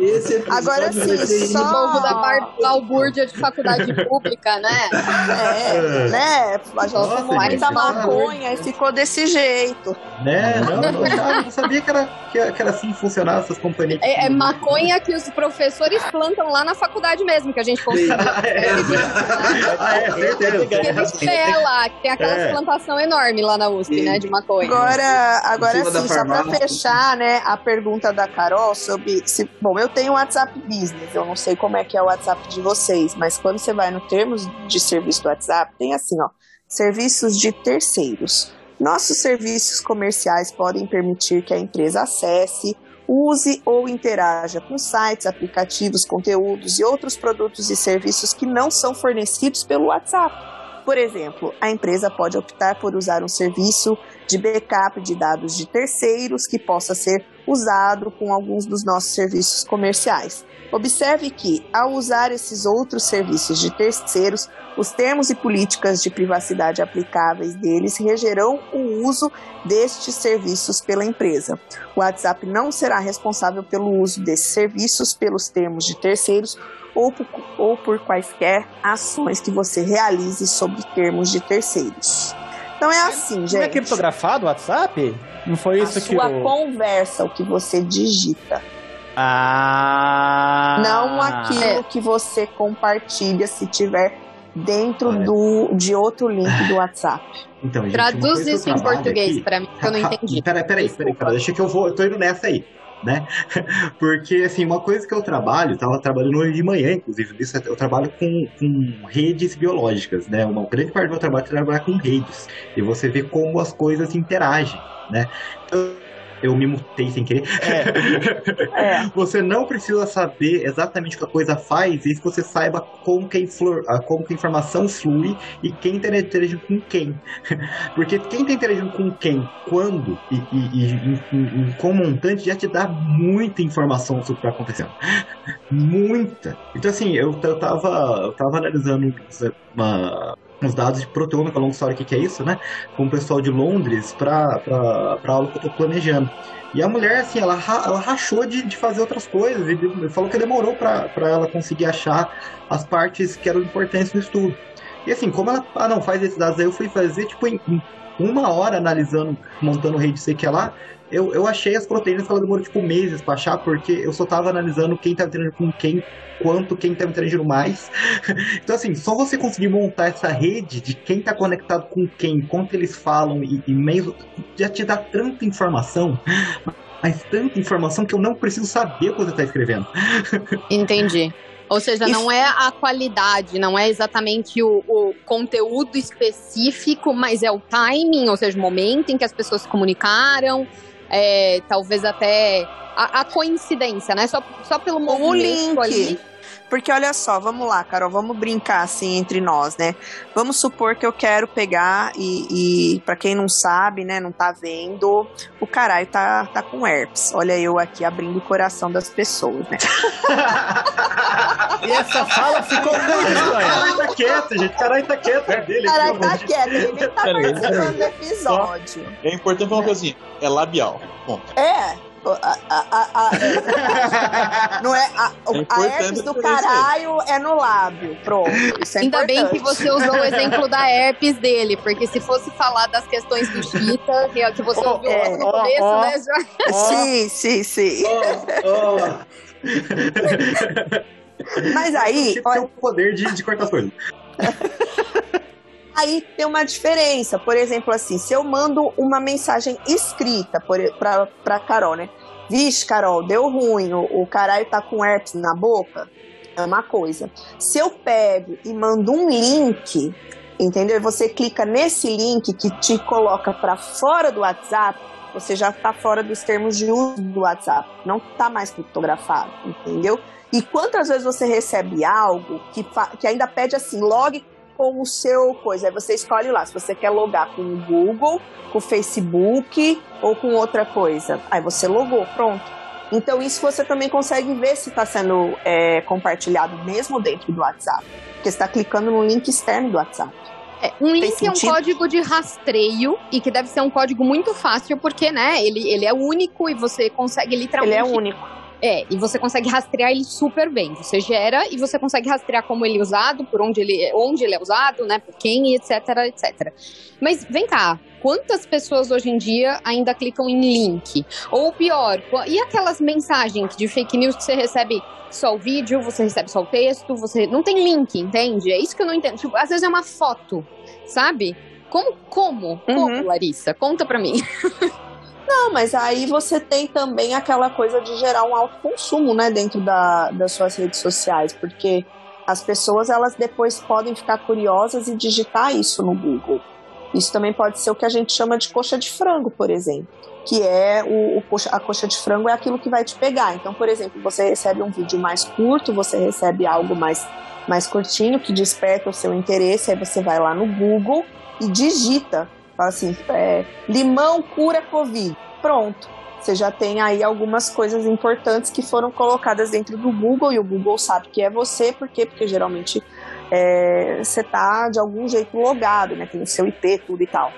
esse agora sim, só... O povo da balbúrdia de faculdade pública, né? É, né? A gente Nossa, fumou da maconha e ficou desse jeito. Né? Não, não, não, não sabia que era... Que que era assim que funcionava essas companhias. É, é, maconha que os professores plantam lá na faculdade mesmo, que a gente consegue. ah, é, certeza. Tem é lá, que tem aquela é. plantação enorme lá na USP, Sim. né, de maconha. Agora, agora sim, só pra fechar, né, a pergunta da Carol sobre se, bom, eu tenho o WhatsApp Business, eu não sei como é que é o WhatsApp de vocês, mas quando você vai no termos de serviço do WhatsApp, tem assim, ó, serviços de terceiros. Nossos serviços comerciais podem permitir que a empresa acesse, use ou interaja com sites, aplicativos, conteúdos e outros produtos e serviços que não são fornecidos pelo WhatsApp. Por exemplo, a empresa pode optar por usar um serviço de backup de dados de terceiros que possa ser usado com alguns dos nossos serviços comerciais. Observe que, ao usar esses outros serviços de terceiros, os termos e políticas de privacidade aplicáveis deles regerão o uso destes serviços pela empresa. O WhatsApp não será responsável pelo uso desses serviços pelos termos de terceiros ou por, ou por quaisquer ações que você realize sobre termos de terceiros. Então é assim, gente. Não é criptografado o WhatsApp? Não foi isso a que sua o... conversa, o que você digita. Ah. Não aquilo é. que você compartilha se tiver dentro do, de outro link do WhatsApp. Então, gente, Traduz isso em português para mim, que eu não entendi. Peraí, peraí, peraí, cara, deixa que eu vou, eu tô indo nessa aí. Né? Porque, assim, uma coisa que eu trabalho, estava trabalhando hoje de manhã, inclusive, isso, eu trabalho com, com redes biológicas, né? Uma grande parte do meu trabalho é trabalhar com redes. E você vê como as coisas interagem, né? Então, eu me mutei sem querer. É. é. Você não precisa saber exatamente o que a coisa faz, e que você saiba como que, a, como que a informação flui e quem está interagindo com quem. Porque quem está interagindo com quem, quando e, e, e, e, com montante já te dá muita informação sobre o que está acontecendo. Muita. Então, assim, eu, eu, tava, eu tava analisando uma uns dados de proteômica, longa história, o que, que é isso, né? Com o pessoal de Londres para a aula que eu tô planejando. E a mulher, assim, ela, ela rachou de, de fazer outras coisas e falou que demorou para ela conseguir achar as partes que eram importantes no estudo. E assim, como ela, ah não, faz esses dados aí, eu fui fazer, tipo, em, uma hora analisando, montando rede sei que lá, eu, eu achei as proteínas que ela demorou tipo meses para achar, porque eu só tava analisando quem tava interagindo com quem, quanto quem tava interagindo mais. então, assim, só você conseguir montar essa rede de quem tá conectado com quem, quanto eles falam e, e meio, já te dá tanta informação mas tanta informação que eu não preciso saber o que você está escrevendo. Entendi. Ou seja, não é a qualidade, não é exatamente o, o, conteúdo específico, mas é o timing, ou seja, o momento em que as pessoas se comunicaram, é, talvez até a, a, coincidência, né? Só, só pelo momento o link. ali. Porque olha só, vamos lá, Carol, vamos brincar assim entre nós, né? Vamos supor que eu quero pegar e, e para quem não sabe, né, não tá vendo, o caralho tá, tá com herpes. Olha eu aqui abrindo o coração das pessoas, né? e essa fala ficou muito estranha. Caralho tá quieto, gente. Caralho tá quieto. É dele. Caralho tá quieto, ele nem tá participando do episódio. É importante falar uma coisa assim, é labial. Ponto. É. A, a, a, não é a, é a herpes do caralho é no lábio. Pronto. Isso é Ainda importante. bem que você usou o exemplo da herpes dele, porque se fosse falar das questões do Chita, que, é que você ouviu é, no começo, oh, né? Já... Sim, sim, sim. Oh, Mas aí. Olha... o poder de, de cortar as coisas. Aí tem uma diferença. Por exemplo, assim, se eu mando uma mensagem escrita para Carol, né? Vixe, Carol, deu ruim, o, o caralho tá com herpes na boca, é uma coisa. Se eu pego e mando um link, entendeu? Você clica nesse link que te coloca para fora do WhatsApp, você já está fora dos termos de uso do WhatsApp, não está mais criptografado, entendeu? E quantas vezes você recebe algo que, que ainda pede assim, log com o seu coisa. Aí você escolhe lá se você quer logar com o Google, com o Facebook ou com outra coisa. Aí você logou, pronto. Então isso você também consegue ver se está sendo é, compartilhado mesmo dentro do WhatsApp. Porque você está clicando no link externo do WhatsApp. É, um link é um código de rastreio e que deve ser um código muito fácil porque, né, ele, ele é único e você consegue literalmente... Ele é único é, e você consegue rastrear ele super bem. Você gera e você consegue rastrear como ele é usado, por onde ele, onde ele é usado, né, por quem, etc, etc. Mas vem cá, quantas pessoas hoje em dia ainda clicam em link? Ou pior, e aquelas mensagens de fake news que você recebe só o vídeo, você recebe só o texto, você não tem link, entende? É isso que eu não entendo. Tipo, às vezes é uma foto, sabe? Como, como, uhum. como, Larissa? Conta pra mim. Não, mas aí você tem também aquela coisa de gerar um alto consumo, né, dentro da, das suas redes sociais, porque as pessoas elas depois podem ficar curiosas e digitar isso no Google. Isso também pode ser o que a gente chama de coxa de frango, por exemplo, que é o, o coxa, a coxa de frango é aquilo que vai te pegar. Então, por exemplo, você recebe um vídeo mais curto, você recebe algo mais mais curtinho que desperta o seu interesse, aí você vai lá no Google e digita Fala assim, é, limão cura Covid. Pronto. você já tem aí algumas coisas importantes que foram colocadas dentro do Google e o Google sabe que é você, por quê? Porque geralmente é, você tá de algum jeito logado, né? Tem o seu IP, tudo e tal.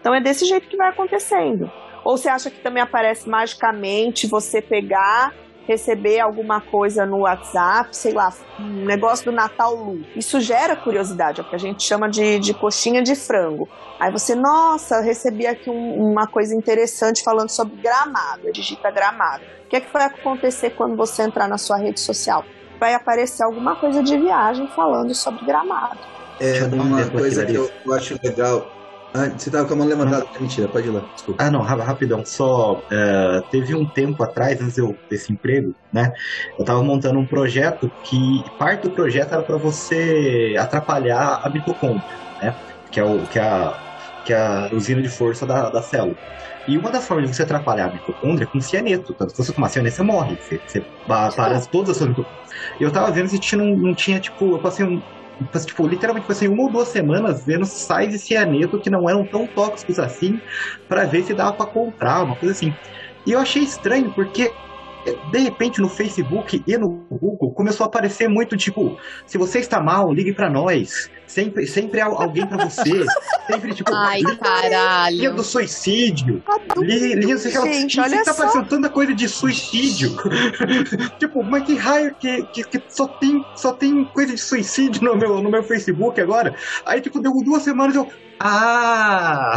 Então é desse jeito que vai acontecendo. Ou você acha que também aparece magicamente você pegar receber alguma coisa no WhatsApp, sei lá, um negócio do Natal Lu. Isso gera curiosidade, é o que a gente chama de, de coxinha de frango. Aí você, nossa, recebi aqui um, uma coisa interessante falando sobre gramado, digita gramado. O que é que vai acontecer quando você entrar na sua rede social? Vai aparecer alguma coisa de viagem falando sobre gramado. É uma coisa que eu acho legal ah, você tava com a mão levantada. Ah. Mentira, pode ir lá, desculpa. Ah, não, rapidão. Só uh, teve um tempo atrás, antes eu desse emprego, né? Eu tava montando um projeto que parte do projeto era para você atrapalhar a mitocôndria, né? Que é, o, que é, a, que é a usina de força da, da célula. E uma das formas de você atrapalhar a mitocôndria é com cianeto. Tanto que você tomar cianeto, você morre. Você, você para todas as suas mitocôndrias. E eu tava vendo se tinha, não, não tinha, tipo, eu passei um, tipo, literalmente passei uma ou duas semanas vendo sais de cianeto que não eram tão tóxicos assim, para ver se dava para comprar, uma coisa assim. E eu achei estranho porque de repente no Facebook e no Google começou a aparecer muito tipo, se você está mal, ligue para nós. Sempre, sempre há alguém para você. Sempre tipo, Ai, caralho. linha do suicídio. Linha, linha Gente, olha tá só. aparecendo tanta coisa de suicídio. tipo, mas que raio que, que, que, só tem só tem coisa de suicídio no meu no meu Facebook agora. Aí tipo deu duas semanas eu ah!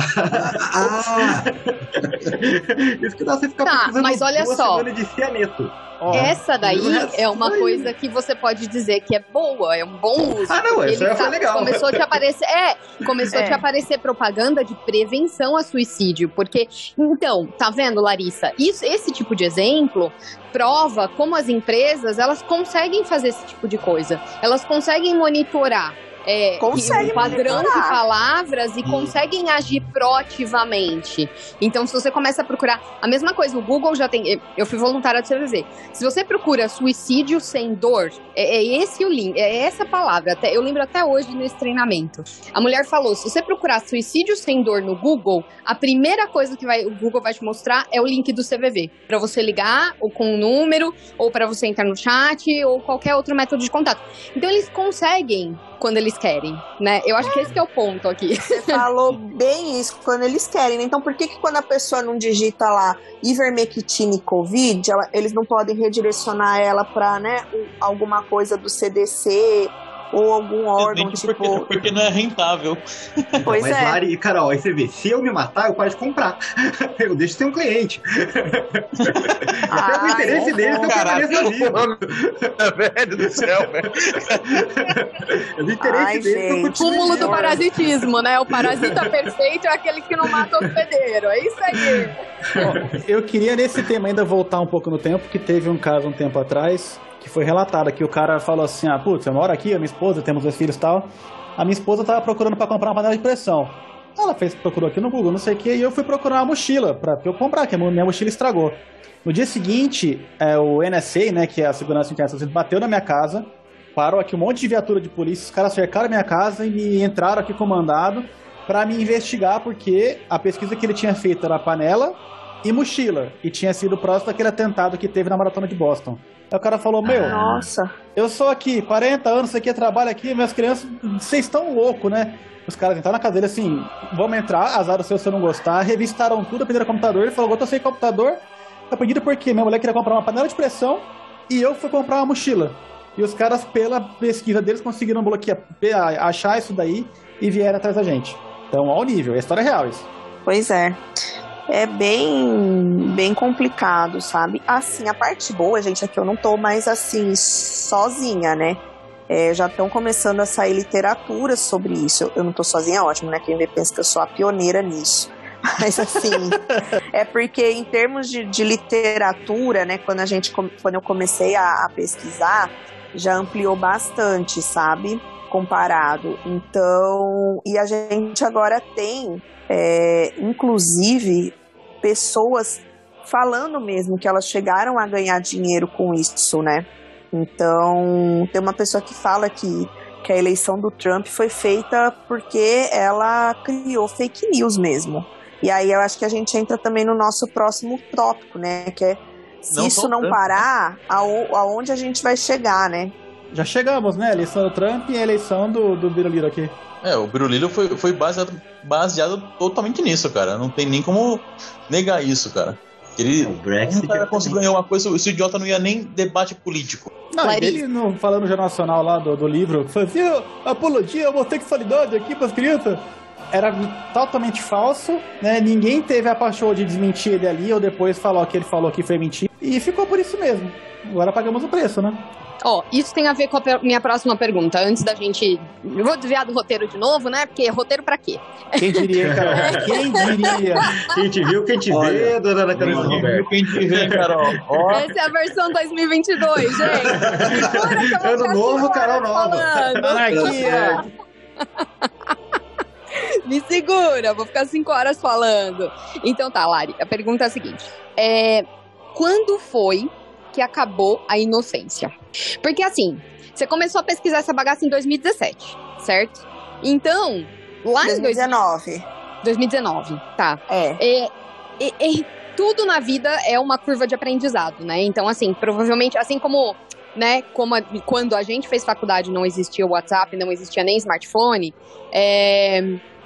ah! Isso que dá você ficar tá, mas olha só. de cianeto. Oh, Essa daí é uma coisa que você pode dizer que é boa, é um bom uso. Ah, não, essa tá, foi legal. Começou a te aparecer, é, começou é. a te aparecer propaganda de prevenção a suicídio, porque então, tá vendo, Larissa? Isso, esse tipo de exemplo prova como as empresas, elas conseguem fazer esse tipo de coisa. Elas conseguem monitorar é, um padrão de palavras e conseguem agir proativamente. Então, se você começa a procurar a mesma coisa, o Google já tem. Eu fui voluntária do CVV. Se você procura suicídio sem dor, é, é esse o link, é essa palavra. Até, eu lembro até hoje nesse treinamento. A mulher falou: se você procurar suicídio sem dor no Google, a primeira coisa que vai, o Google vai te mostrar é o link do CVV para você ligar ou com um número ou para você entrar no chat ou qualquer outro método de contato. Então eles conseguem quando eles querem, né? Eu acho que esse que é o ponto aqui. Você falou bem isso, quando eles querem. Né? Então, por que, que quando a pessoa não digita lá ivermectina e covid, ela, eles não podem redirecionar ela para né, alguma coisa do CDC ou algum órgão, tipo... Porque, porque não é rentável. Pois Mas, é. Lari, Carol, aí você vê, se eu me matar, eu paro de comprar. Eu deixo de ser um cliente. Ai, o interesse deles é Caralho, mano. velho do céu, velho. o interesse Ai, deles é o cúmulo do parasitismo, né? O parasita perfeito é aquele que não mata o hospedeiro. É isso aí. Bom, eu queria nesse tema ainda voltar um pouco no tempo, que teve um caso um tempo atrás que foi relatada, que o cara falou assim, ah, putz, eu moro aqui, a minha esposa, temos dois filhos e tal. A minha esposa tava procurando para comprar uma panela de pressão. Ela fez, procurou aqui no Google, não sei o que, e eu fui procurar uma mochila para eu comprar, que a minha mochila estragou. No dia seguinte, é, o NSA, né, que é a Segurança Interna, bateu na minha casa, parou aqui um monte de viatura de polícia, os caras cercaram a minha casa e me entraram aqui comandado para me investigar, porque a pesquisa que ele tinha feito era panela e mochila, e tinha sido próximo daquele atentado que teve na Maratona de Boston. Aí o cara falou: Meu, nossa, eu sou aqui, 40 anos, aqui trabalho aqui, minhas crianças, vocês estão loucos, né? Os caras entraram na dele assim: Vamos entrar, azar o seu se eu não gostar. Revistaram tudo, pediram computador. Ele falou: Eu tô sem computador. Tá pedido porque minha mulher queria comprar uma panela de pressão e eu fui comprar uma mochila. E os caras, pela pesquisa deles, conseguiram bloquear, achar isso daí e vieram atrás da gente. Então, ao nível, é história real isso. Pois é é bem, bem complicado, sabe? Assim, a parte boa, gente, é que eu não tô mais assim, sozinha, né? É, já estão começando a sair literatura sobre isso. Eu não tô sozinha, é ótimo, né? Quem vê pensa que eu sou a pioneira nisso. Mas assim, é porque em termos de, de, literatura, né, quando a gente quando eu comecei a, a pesquisar, já ampliou bastante, sabe? Comparado. Então, e a gente agora tem é, inclusive pessoas falando mesmo que elas chegaram a ganhar dinheiro com isso, né? Então, tem uma pessoa que fala que, que a eleição do Trump foi feita porque ela criou fake news mesmo. E aí eu acho que a gente entra também no nosso próximo tópico, né? Que é se Não isso não Trump, parar, ao- aonde a gente vai chegar, né? Já chegamos, né? Eleição do Trump e a eleição do, do Biruliro aqui. É, o Biruliro foi, foi baseado, baseado totalmente nisso, cara. Não tem nem como negar isso, cara. Ele, O Brexit um cara é conseguiu ganhar uma coisa, esse idiota não ia nem debate político. Não, Clarice. ele no, falando no Jornal Nacional lá do, do livro, fazia apologia à homossexualidade aqui pras crianças. Era totalmente falso, né? Ninguém teve a paixão de desmentir ele ali, ou depois falar que ele falou que foi mentira. E ficou por isso mesmo. Agora pagamos o preço, né? Ó, isso tem a ver com a minha próxima pergunta. Antes da gente. Eu vou desviar do roteiro de novo, né? Porque roteiro pra quê? Quem diria, Carol? Quem diria? Quem te viu, quem te vê, Olha, dona Ana Carolina Roberto. Quem te vê, Carol? Ó, Essa é a versão 2022, gente. Segura que eu vou Ano novo, Carol nova. Anarquia! Me segura, vou ficar cinco horas falando. Então tá, Lari, a pergunta é a seguinte: é, quando foi que acabou a inocência? Porque assim, você começou a pesquisar essa bagaça em 2017, certo? Então, lá em 2019. 2019, tá. É. É, é- é- tudo na vida é uma curva de aprendizado, né? Então, assim, provavelmente, assim como, né, como a- quando a gente fez faculdade não existia o WhatsApp, não existia nem smartphone, é,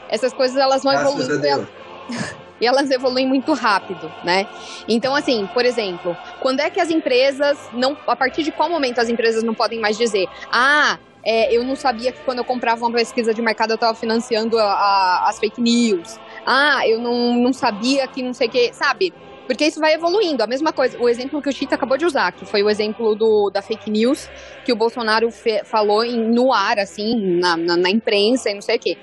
essas coisas elas vão Graças evoluindo e elas evoluem muito rápido, né? Então, assim, por exemplo, quando é que as empresas não. A partir de qual momento as empresas não podem mais dizer, ah. é, eu não sabia que quando eu comprava uma pesquisa de mercado eu estava financiando a- a- as fake news. Ah, eu não, não sabia que não sei o que, sabe? Porque isso vai evoluindo. A mesma coisa, o exemplo que o Chita acabou de usar, que foi o exemplo do, da fake news que o Bolsonaro fe- falou em- no ar, assim, na, na, na imprensa e não sei o quê.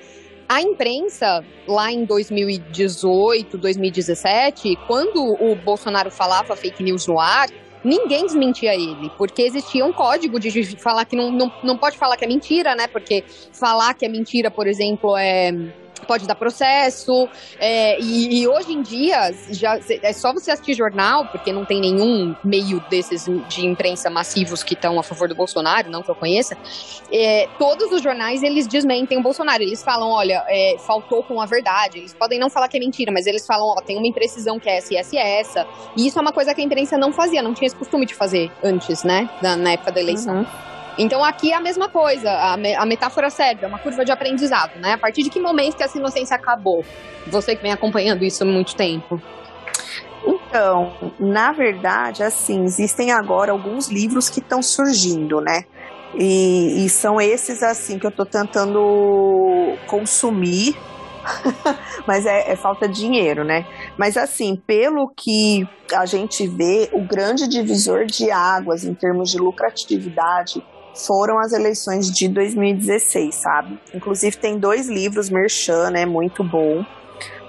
A imprensa, lá em 2018, 2017, quando o Bolsonaro falava fake news no ar, ninguém desmentia ele, porque existia um código de falar que não, não, não pode falar que é mentira, né? Porque falar que é mentira, por exemplo, é. Pode dar processo, é, e, e hoje em dia já é só você assistir jornal, porque não tem nenhum meio desses de imprensa massivos que estão a favor do Bolsonaro, não que eu conheça. É, todos os jornais eles desmentem o Bolsonaro. Eles falam, olha, é, faltou com a verdade. Eles podem não falar que é mentira, mas eles falam, ó, tem uma imprecisão que é essa e essa e essa. E isso é uma coisa que a imprensa não fazia, não tinha esse costume de fazer antes, né? Na, na época da eleição. Uhum. Então aqui é a mesma coisa, a, me- a metáfora serve, é uma curva de aprendizado, né? A partir de que momento que essa inocência acabou? Você que vem acompanhando isso há muito tempo. Então, na verdade, assim, existem agora alguns livros que estão surgindo, né? E, e são esses, assim, que eu tô tentando consumir, mas é, é falta de dinheiro, né? Mas, assim, pelo que a gente vê, o grande divisor de águas em termos de lucratividade foram as eleições de 2016, sabe? Inclusive, tem dois livros, Merchan, né? Muito bom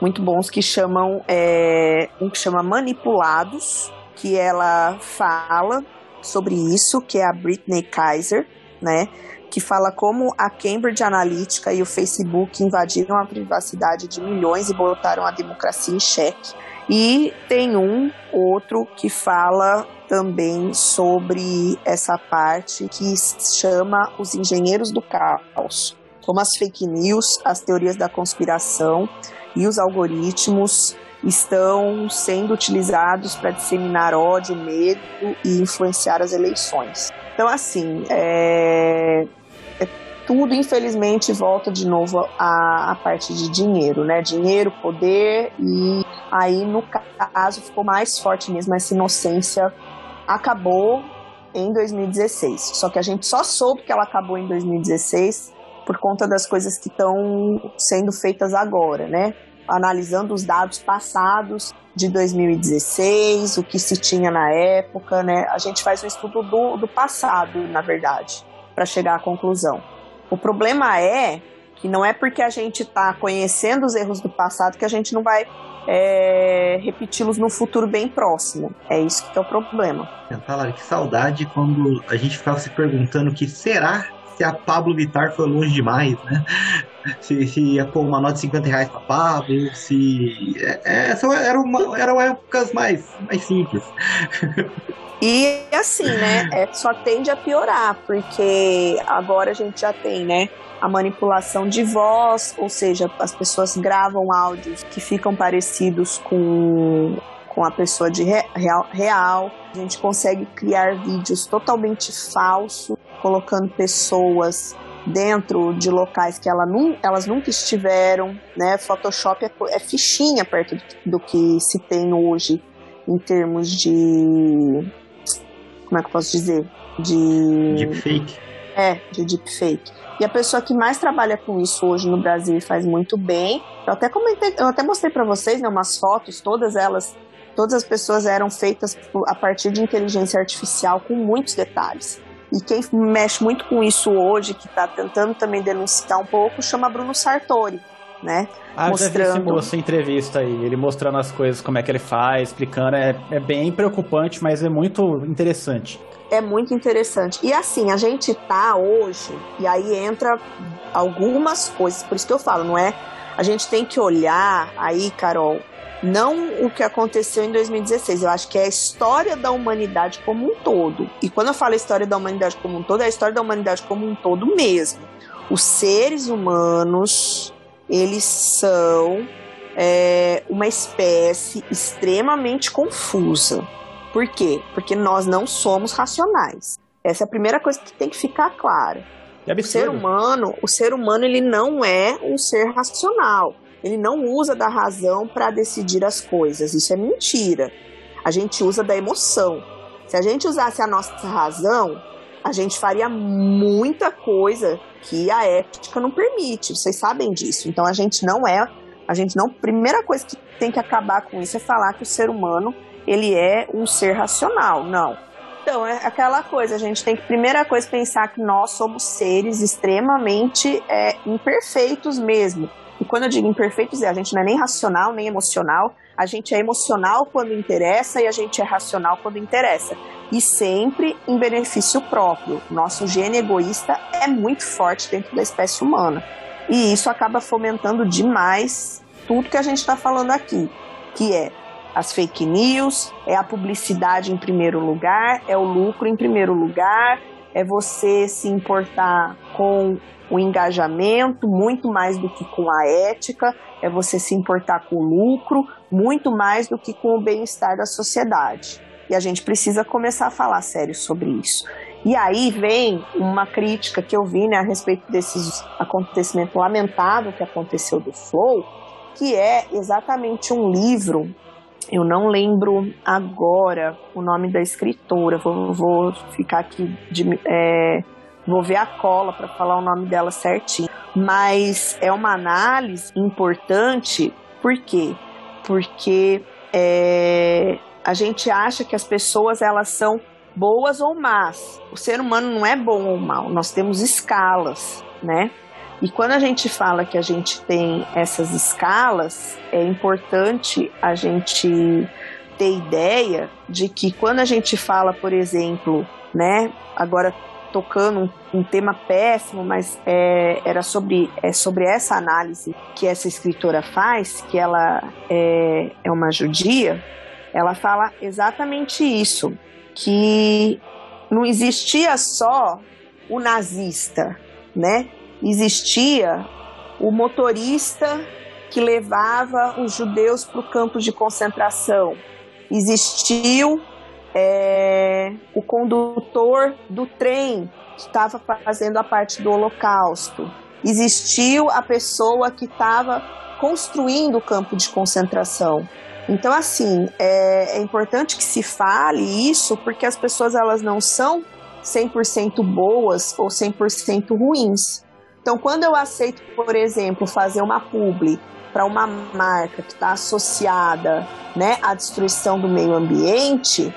muito bons que chamam é, um que chama Manipulados, que ela fala sobre isso, que é a Britney Kaiser, né? Que fala como a Cambridge Analytica e o Facebook invadiram a privacidade de milhões e botaram a democracia em xeque. E tem um outro que fala também sobre essa parte que chama Os Engenheiros do Caos. Como as fake news, as teorias da conspiração e os algoritmos estão sendo utilizados para disseminar ódio, medo e influenciar as eleições. Então, assim, é tudo, infelizmente, volta de novo à, à parte de dinheiro, né? Dinheiro, poder, e aí, no caso, ficou mais forte mesmo essa inocência. Acabou em 2016. Só que a gente só soube que ela acabou em 2016 por conta das coisas que estão sendo feitas agora, né? Analisando os dados passados de 2016, o que se tinha na época, né? A gente faz um estudo do, do passado, na verdade, para chegar à conclusão. O problema é que não é porque a gente está conhecendo os erros do passado que a gente não vai é, repeti-los no futuro bem próximo. É isso que é o problema. Falaram que saudade quando a gente ficava se perguntando que será se a Pablo Vittar foi longe demais, né? Se, se ia pôr uma nota de 50 reais pra Pablo, se. É, essa era uma, eram épocas mais, mais simples. E assim, né? É, só tende a piorar, porque agora a gente já tem, né? A manipulação de voz, ou seja, as pessoas gravam áudios que ficam parecidos com, com a pessoa de real, real. A gente consegue criar vídeos totalmente falsos, colocando pessoas dentro de locais que ela num, elas nunca estiveram, né? Photoshop é, é fichinha perto do, do que se tem hoje em termos de como é que eu posso dizer? De. Deepfake. É, de deepfake. E a pessoa que mais trabalha com isso hoje no Brasil e faz muito bem. Eu até comentei, eu até mostrei para vocês, né, umas fotos, todas elas, todas as pessoas eram feitas a partir de inteligência artificial com muitos detalhes. E quem mexe muito com isso hoje, que está tentando também denunciar um pouco, chama Bruno Sartori, né? Ah, mostrando... já vi esse moço em entrevista aí, ele mostrando as coisas, como é que ele faz, explicando. É, é bem preocupante, mas é muito interessante. É muito interessante. E assim, a gente tá hoje, e aí entra algumas coisas, por isso que eu falo, não é? A gente tem que olhar aí, Carol, não o que aconteceu em 2016, eu acho que é a história da humanidade como um todo. E quando eu falo história da humanidade como um todo, é a história da humanidade como um todo mesmo. Os seres humanos eles são é, uma espécie extremamente confusa. Por quê? Porque nós não somos racionais. Essa é a primeira coisa que tem que ficar clara. É o ser humano, o ser humano ele não é um ser racional. Ele não usa da razão para decidir as coisas. Isso é mentira. A gente usa da emoção. Se a gente usasse a nossa razão, a gente faria muita coisa que a ética não permite. Vocês sabem disso. Então a gente não é, a gente não. Primeira coisa que tem que acabar com isso é falar que o ser humano ele é um ser racional. Não. Então é aquela coisa. A gente tem que primeira coisa pensar que nós somos seres extremamente é, imperfeitos mesmo. E quando eu digo imperfeitos, é a gente não é nem racional nem emocional. A gente é emocional quando interessa e a gente é racional quando interessa e sempre em benefício próprio. Nosso gene egoísta é muito forte dentro da espécie humana. E isso acaba fomentando demais tudo que a gente está falando aqui, que é as fake news, é a publicidade em primeiro lugar, é o lucro em primeiro lugar, é você se importar com o engajamento muito mais do que com a ética, é você se importar com o lucro muito mais do que com o bem-estar da sociedade. E a gente precisa começar a falar sério sobre isso. E aí vem uma crítica que eu vi né, a respeito desses acontecimento lamentável que aconteceu do Flow, que é exatamente um livro. Eu não lembro agora o nome da escritora, vou, vou ficar aqui de, é, vou ver a cola para falar o nome dela certinho. Mas é uma análise importante, por quê? Porque é, a gente acha que as pessoas elas são boas ou más. O ser humano não é bom ou mal, nós temos escalas, né? E quando a gente fala que a gente tem essas escalas, é importante a gente ter ideia de que quando a gente fala, por exemplo, né, agora tocando um, um tema péssimo, mas é, era sobre, é sobre essa análise que essa escritora faz, que ela é, é uma judia, ela fala exatamente isso, que não existia só o nazista, né? Existia o motorista que levava os judeus para o campo de concentração. Existiu é, o condutor do trem que estava fazendo a parte do Holocausto. Existiu a pessoa que estava construindo o campo de concentração. Então, assim, é, é importante que se fale isso, porque as pessoas elas não são 100% boas ou 100% ruins. Então, quando eu aceito, por exemplo, fazer uma publi para uma marca que está associada né, à destruição do meio ambiente,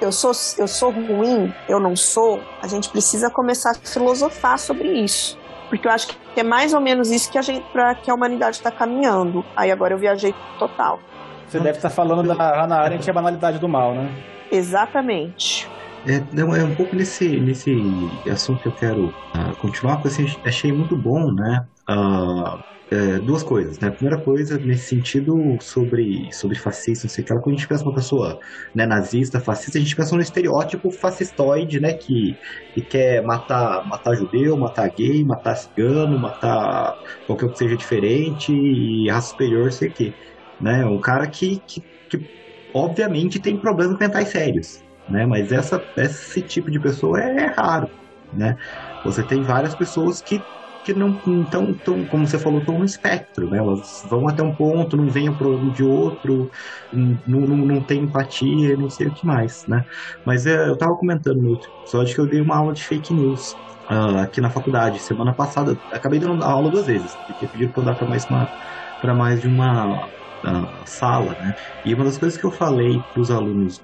eu sou, eu sou ruim, eu não sou, a gente precisa começar a filosofar sobre isso. Porque eu acho que é mais ou menos isso que a, gente, pra, que a humanidade está caminhando. Aí agora eu viajei total. Você deve estar falando da Hannah Arendt e a banalidade do mal, né? Exatamente. É, não, é um pouco nesse, nesse assunto que eu quero uh, continuar, porque assim, achei muito bom, né? Uh, é, duas coisas, né? A primeira coisa, nesse sentido, sobre, sobre fascista, não sei o que, quando a gente pensa uma pessoa né, nazista, fascista, a gente pensa no estereótipo fascistoide, né? Que, que quer matar, matar judeu, matar gay, matar cigano, matar qualquer que seja diferente e raça superior, sei o que. Né? Um cara que, que, que obviamente tem problemas mentais sérios, né? Mas essa, esse tipo de pessoa é, é raro, né? Você tem várias pessoas que que não estão, tão, como você falou, estão no espectro, né? Elas vão até um ponto, não veem o problema de outro, não, não, não tem empatia, não sei o que mais, né? Mas é, eu estava comentando no outro episódio que eu dei uma aula de fake news uh, aqui na faculdade. Semana passada, acabei dando aula duas vezes, porque pediram para eu dar para mais, uma, mais de uma uh, sala, né? E uma das coisas que eu falei para os alunos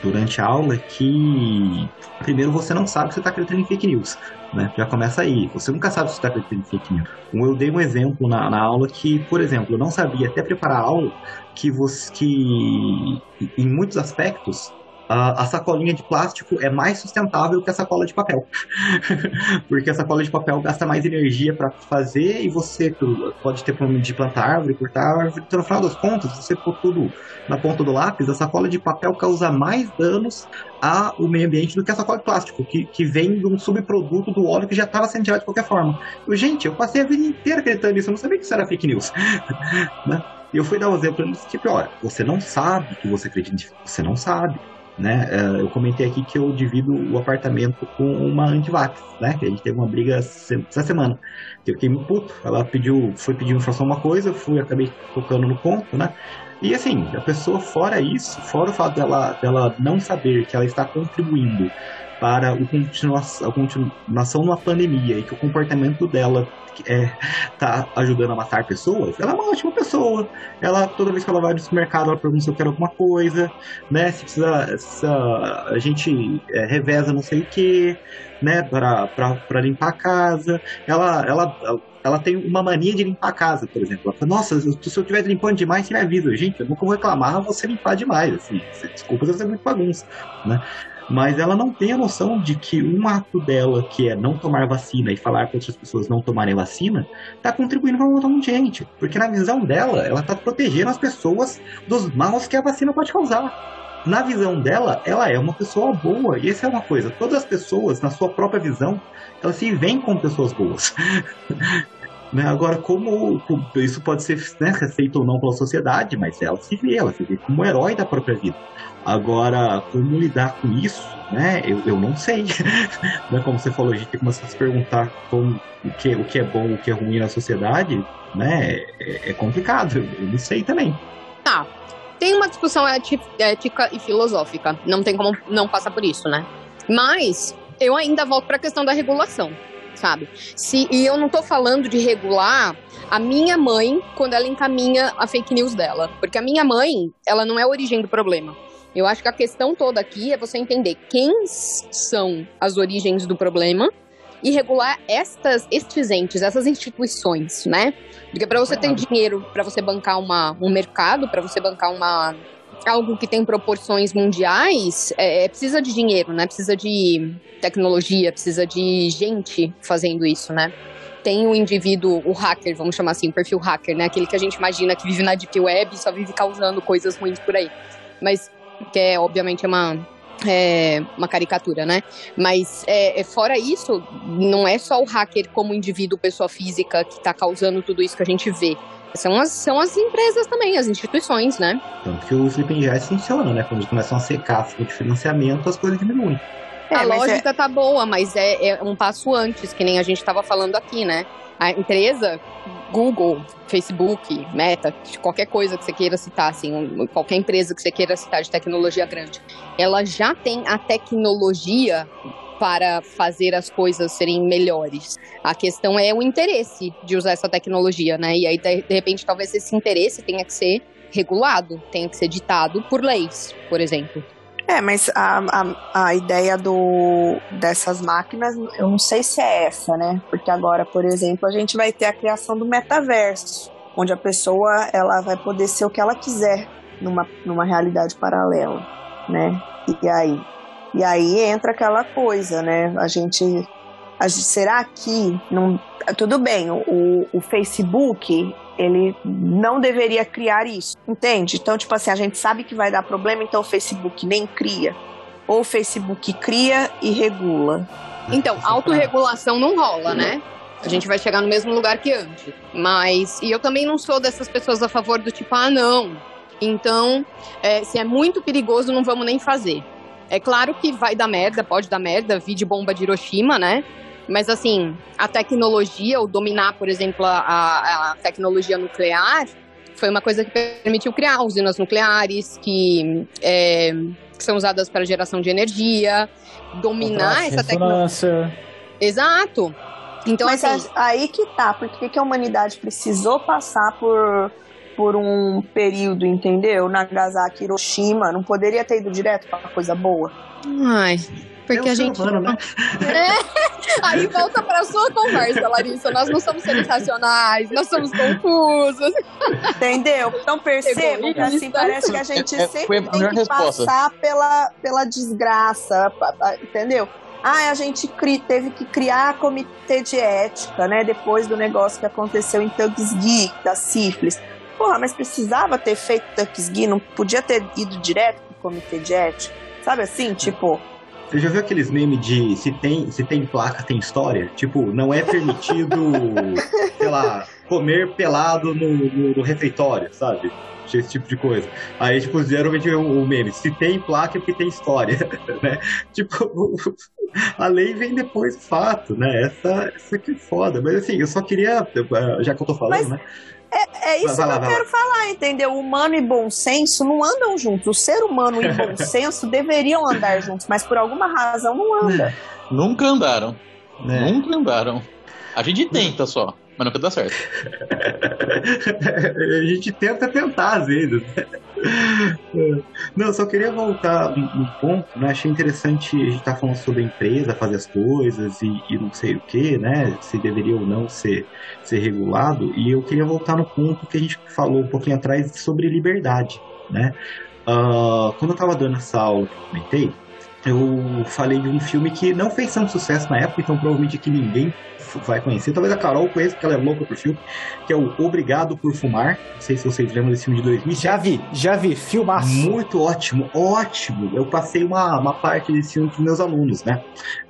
durante a aula é que, primeiro, você não sabe que você está acreditando em fake news. Né? Já começa aí. Você nunca sabe se está acreditando em fake news. Eu dei um exemplo na, na, aula que, por exemplo, eu não sabia até preparar a aula que, você, que em muitos aspectos a, sacolinha de plástico é mais sustentável que a sacola de papel. Porque a sacola de papel gasta mais energia para fazer e você pode ter problema de plantar árvore, cortar árvore. Então, no final das contas, você pôr tudo na ponta do lápis, a sacola de papel causa mais danos ao meio ambiente do que a sacola de plástico, que, que vem de um subproduto do óleo que já estava sendo tirado de qualquer forma. Eu, gente, eu passei a vida inteira acreditando nisso, eu não sabia que isso era fake news. né? E eu fui dar um exemplo nesse tipo, olha, você não sabe que você acredita, você não sabe. Né? É, eu comentei aqui que eu divido o apartamento com uma antivax, né? Que a gente teve uma briga essa semana. Eu fiquei muito puto. Ela pediu, foi pedir informação uma coisa, fui, acabei tocando no ponto, né? E assim, a pessoa, fora isso, fora o fato dela, dela não saber que ela está contribuindo para o continuação, a continuação numa pandemia e que o comportamento dela é, tá ajudando a matar pessoas, ela é uma ótima pessoa. Ela, toda vez que ela vai no supermercado, ela pergunta se eu quero alguma coisa, né? Se precisa, se a, gente é, reveza não sei o que, né? Para limpar a casa. Ela, ela, ela tem uma mania de limpar a casa, por exemplo. Ela fala, nossa, se eu estiver limpando demais, você me avisa. Gente, eu nunca vou reclamar você limpar demais. Assim, desculpa se você é muito bagunça, né? Mas ela não tem a noção de que um ato dela, que é não tomar vacina e falar para outras pessoas não tomarem vacina, está contribuindo para matar muita gente. Porque na visão dela, ela está protegendo as pessoas dos maus que a vacina pode causar. Na visão dela, ela é uma pessoa boa. E essa é uma coisa, todas as pessoas, na sua própria visão, elas se veem como pessoas boas. Né? Agora, como, como, isso pode ser né, receito ou não pela sociedade, mas ela se vê, ela se vê como herói da própria vida. Agora, como lidar com isso, né? Eu, eu não sei. né? Como você falou, a gente começar a se perguntar como, o, que, o que é bom, o que é ruim na sociedade, né? É, é complicado, eu não sei também. Tá. Tem uma discussão ética e filosófica. Não tem como não passar por isso, né? Mas eu ainda volto para a questão da regulação sabe? Se, e eu não tô falando de regular a minha mãe quando ela encaminha a fake news dela. Porque a minha mãe, ela não é a origem do problema. Eu acho que a questão toda aqui é você entender quem são as origens do problema e regular estas, estes entes, essas instituições, né? Porque para você ter dinheiro, para você bancar uma, um mercado, para você bancar uma algo que tem proporções mundiais, é, é, precisa de dinheiro, né? Precisa de tecnologia, precisa de gente fazendo isso, né? Tem o indivíduo, o hacker, vamos chamar assim, o perfil hacker, né? Aquele que a gente imagina que vive na deep web e só vive causando coisas ruins por aí. Mas que é, obviamente, é uma, é, uma caricatura, né? Mas é, é, fora isso, não é só o hacker como indivíduo, pessoa física, que está causando tudo isso que a gente vê. São as, são as empresas também, as instituições, né? Tanto que o Sleeping Giants funciona, né? Quando eles começam a secar a de financiamento, as coisas diminuem. É, a lógica é... tá boa, mas é, é, um passo antes, que nem a gente estava falando aqui, né? A empresa, Google, Facebook, Meta, qualquer coisa que você queira citar, assim, qualquer empresa que você queira citar de tecnologia grande, ela já tem a tecnologia para fazer as coisas serem melhores. A questão é o interesse de usar essa tecnologia, né? E aí, de, repente, talvez esse interesse tenha que ser regulado, tenha que ser ditado por leis, por exemplo. É, mas a, a, a ideia do, dessas máquinas, eu não sei se é essa, né? Porque agora, por exemplo, a gente vai ter a criação do metaverso, onde a pessoa ela vai poder ser o que ela quiser numa, numa realidade paralela, né? E aí, E aí entra aquela coisa, né? A gente. A gente será que não. Tudo bem, o, o Facebook ele não deveria criar isso, entende? Então, tipo assim, a gente sabe que vai dar problema, então o Facebook nem cria. Ou o Facebook cria e regula. Então, autorregulação não rola, né? A gente vai chegar no mesmo lugar que antes. Mas, e eu também não sou dessas pessoas a favor do tipo, ah, não. Então, é, se é muito perigoso, não vamos nem fazer. É claro que vai dar merda, pode dar merda, vi de bomba de Hiroshima, né? Mas assim, a tecnologia, o dominar, por exemplo, a, a tecnologia nuclear, foi uma coisa que permitiu criar usinas nucleares que, é, que são usadas para geração de energia, dominar essa tecnologia. Exato. Então, Mas assim, aí que tá, porque que a humanidade precisou passar por, por um período, entendeu? Nagasaki, Hiroshima, não poderia ter ido direto para coisa boa. Ai, porque é a gente. Humano, né? É. Aí volta pra sua conversa, Larissa. Nós não somos seres racionais, nós somos confusos. Entendeu? Então perceba que assim parece que a gente é, sempre tem que resposta. passar pela, pela desgraça, entendeu? Ah, a gente cri, teve que criar comitê de ética, né? Depois do negócio que aconteceu em Tuskegee, da sífilis. Porra, mas precisava ter feito Tuskegee, não podia ter ido direto pro comitê de ética. Sabe assim, tipo, você já viu aqueles memes de se tem, se tem placa, tem história? Tipo, não é permitido, sei lá, comer pelado no, no, no, refeitório, sabe? Esse tipo de coisa. Aí, tipo, geralmente o, o meme, se tem placa é porque tem história, né? Tipo, a lei vem depois do fato, né? Essa, essa aqui é foda. Mas assim, eu só queria, já que eu tô falando, Mas... né? É, é isso vai, que eu quero falar, entendeu? Humano e bom senso não andam juntos. O ser humano e bom senso deveriam andar juntos, mas por alguma razão não anda. Nunca andaram. É. Nunca andaram. A gente tenta só mas nunca dá certo. a gente tenta tentar às vezes. Não, só queria voltar um, ponto, né? Achei interessante a gente tá falando sobre a empresa, fazer as coisas e, e, não sei o que, né? Se deveria ou não ser, ser regulado. E eu queria voltar no ponto que a gente falou um pouquinho atrás sobre liberdade, né? Uh, quando eu estava dando essa aula que eu comentei, eu falei de um filme que não fez tanto sucesso na época, então provavelmente que ninguém vai conhecer. Talvez a Carol conheça, porque ela é louca por filme, que é o Obrigado por Fumar. Não sei se vocês lembram desse filme de 2000. Já vi, já vi, filmaço. Muito ótimo, ótimo. Eu passei uma, uma parte desse filme para meus alunos, né?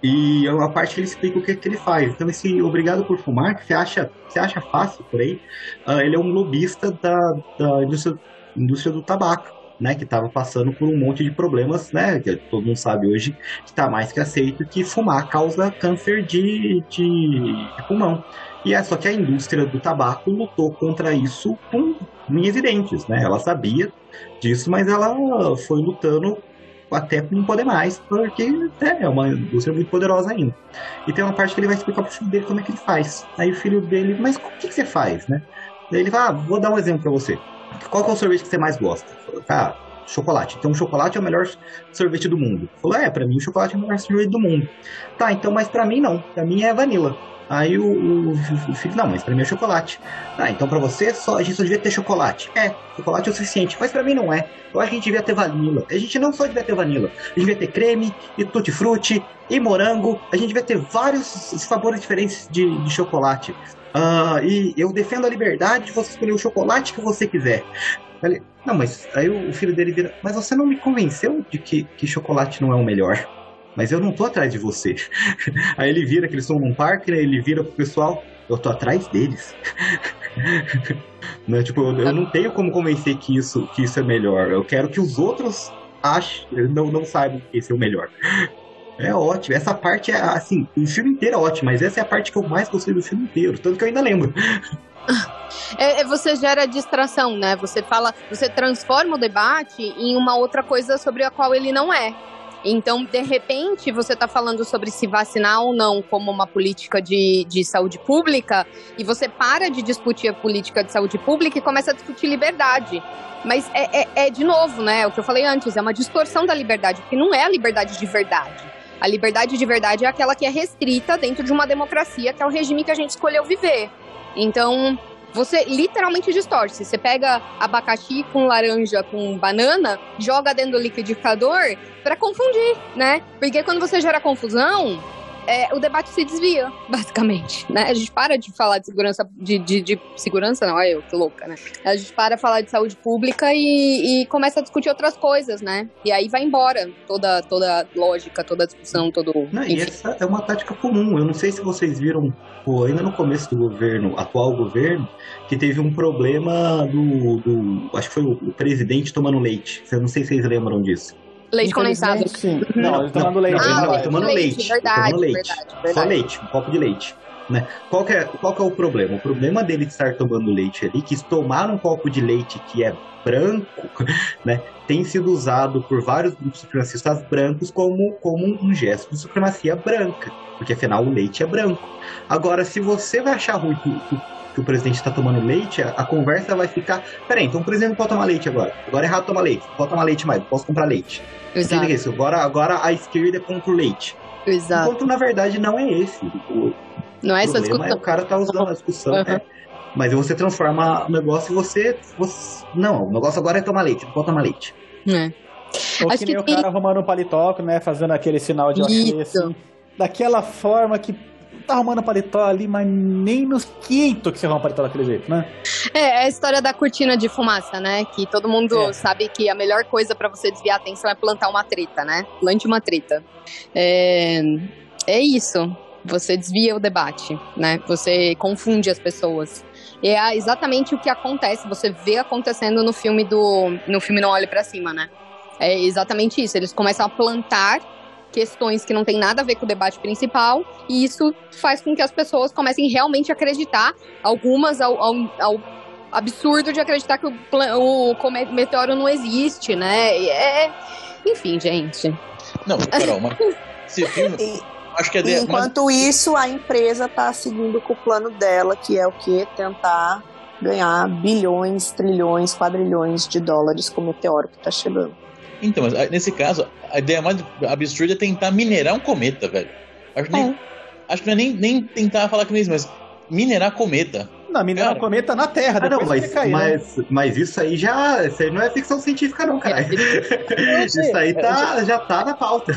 E é uma parte que ele explica o que, que ele faz. Então, esse Obrigado por Fumar, que você acha, você acha fácil por aí, uh, ele é um lobista da, da indústria, indústria do tabaco né, que estava passando por um monte de problemas, né, que todo mundo sabe hoje que está mais que aceito que fumar causa câncer de, de, de pulmão. E é só que a indústria do tabaco lutou contra isso com unhas e dentes, né? Ela sabia disso, mas ela foi lutando até não poder mais, porque né, é uma indústria muito poderosa ainda. E tem uma parte que ele vai explicar pro filho dele como é que ele faz. Aí o filho dele, mas o que, que você faz, né? Daí ele vai, ah, vou dar um exemplo para você. Qual é o sorvete que você mais gosta? Ah, chocolate. Então, chocolate é o melhor sorvete do mundo. Falou, é, pra mim o chocolate é o melhor sorvete do mundo. Tá, então, mas pra mim não. Pra mim é vanilla. Aí o, o, o filho, não, mas pra mim é chocolate. Ah, então pra você só, a gente só devia ter chocolate. É, chocolate é o suficiente, mas pra mim não é. Eu acho que a gente devia ter vanilla. A gente não só devia ter vanilla, a gente devia ter creme, e tutti-frutti, e morango. A gente devia ter vários sabores diferentes de, de chocolate. Uh, e eu defendo a liberdade de você escolher o chocolate que você quiser. Falei, não, mas aí o filho dele vira, mas você não me convenceu de que, que chocolate não é o melhor. Mas eu não tô atrás de você. Aí ele vira que eles estão num parque, né? Ele vira pro pessoal, eu tô atrás deles. né? Tipo, eu, eu, não tenho como convencer que isso, que isso é melhor. Eu quero que os outros achem, não, não saibam que esse é o melhor. É ótimo. Essa parte é assim, o filme inteiro é ótimo, mas essa é a parte que eu mais gostei do filme inteiro, tanto que eu ainda lembro. É, é, você gera distração, né? Você fala, você transforma o debate em uma outra coisa sobre a qual ele não é. Então, de repente, você está falando sobre se vacinar ou não como uma política de, de saúde pública, e você para de discutir a política de saúde pública e começa a discutir liberdade. Mas é, é, é de novo, né? O que eu falei antes, é uma distorção da liberdade, porque não é a liberdade de verdade. A liberdade de verdade é aquela que é restrita dentro de uma democracia, que é o regime que a gente escolheu viver. Então, você literalmente distorce. Você pega abacaxi com laranja, com banana, joga dentro do liquidificador para confundir, né? Porque quando você gera confusão, é, o debate se desvia, basicamente, né? A gente para de falar de segurança, de, de, de segurança, não, é eu, que louca, né? A gente para de falar de saúde pública e, e, começa a discutir outras coisas, né? E aí vai embora toda, toda lógica, toda discussão, todo... Não, e essa é uma tática comum, eu não sei se vocês viram, pô, ainda no começo do governo, atual governo, que teve um problema do, do acho que foi o presidente tomando leite, eu não sei se vocês lembram disso. Leite condensado. Sim. Não, ele tomando leite. Não, não, ele tomando leite. leite. Verdade, tomando leite. Verdade, verdade. Só leite, um copo de leite. Né? Qual, é, qual é o problema? O problema dele estar tomando leite ali, que tomar um copo de leite que é branco, né, tem sido usado por vários grupos supremacistas brancos como, como um gesto de supremacia branca, porque afinal o leite é branco. Agora, se você vai achar ruim que, que, que o presidente está tomando leite, a, a, conversa vai ficar. Peraí, então o presidente não pode tomar leite agora. Agora é errado tomar leite, não pode tomar leite mais, não posso comprar leite. Exato. Que isso? Agora, agora a esquerda é contra o leite. Exato. Enquanto na verdade não é esse. O não é essa discussão. É o cara tá usando a discussão. Uhum. É. Mas você transforma o negócio e você, você. Não, o negócio agora é tomar leite, não pode tomar leite. É. Ou que nem que o cara arrumando um paletó, né? Fazendo aquele sinal de ok, assim. Daquela forma que tá arrumando paletó ali, mas nem nos quinto que você arruma paletó daquele jeito, né? É, é a história da cortina de fumaça, né? Que todo mundo é. sabe que a melhor coisa para você desviar a atenção é plantar uma treta, né? Plante uma treta. É, é isso. Você desvia o debate, né? Você confunde as pessoas. E é exatamente o que acontece, você vê acontecendo no filme do. No filme Não Olhe para Cima, né? É exatamente isso. Eles começam a plantar questões que não tem nada a ver com o debate principal, e isso faz com que as pessoas comecem realmente a acreditar, algumas ao, ao, ao absurdo de acreditar que o, o, meteoro não existe, né? É, enfim, gente. Não, Carol, mas filme. acho que é de, enquanto mas... isso, a empresa está seguindo com o plano dela, que é o que? Tentar ganhar bilhões, trilhões, quadrilhões de dólares com o meteoro que está chegando. Então, mas ah, nesse caso, a ideia mais absurda é tentar minerar um cometa, velho. Acho, nem, é. acho que não é nem, nem tentar falar nem isso, mas minerar cometa. Não, minerar um cometa na Terra, ah, não, mas, cair, mas, né? mas isso aí já. Isso aí não é ficção científica, não, cara. isso aí tá, já tá na pauta.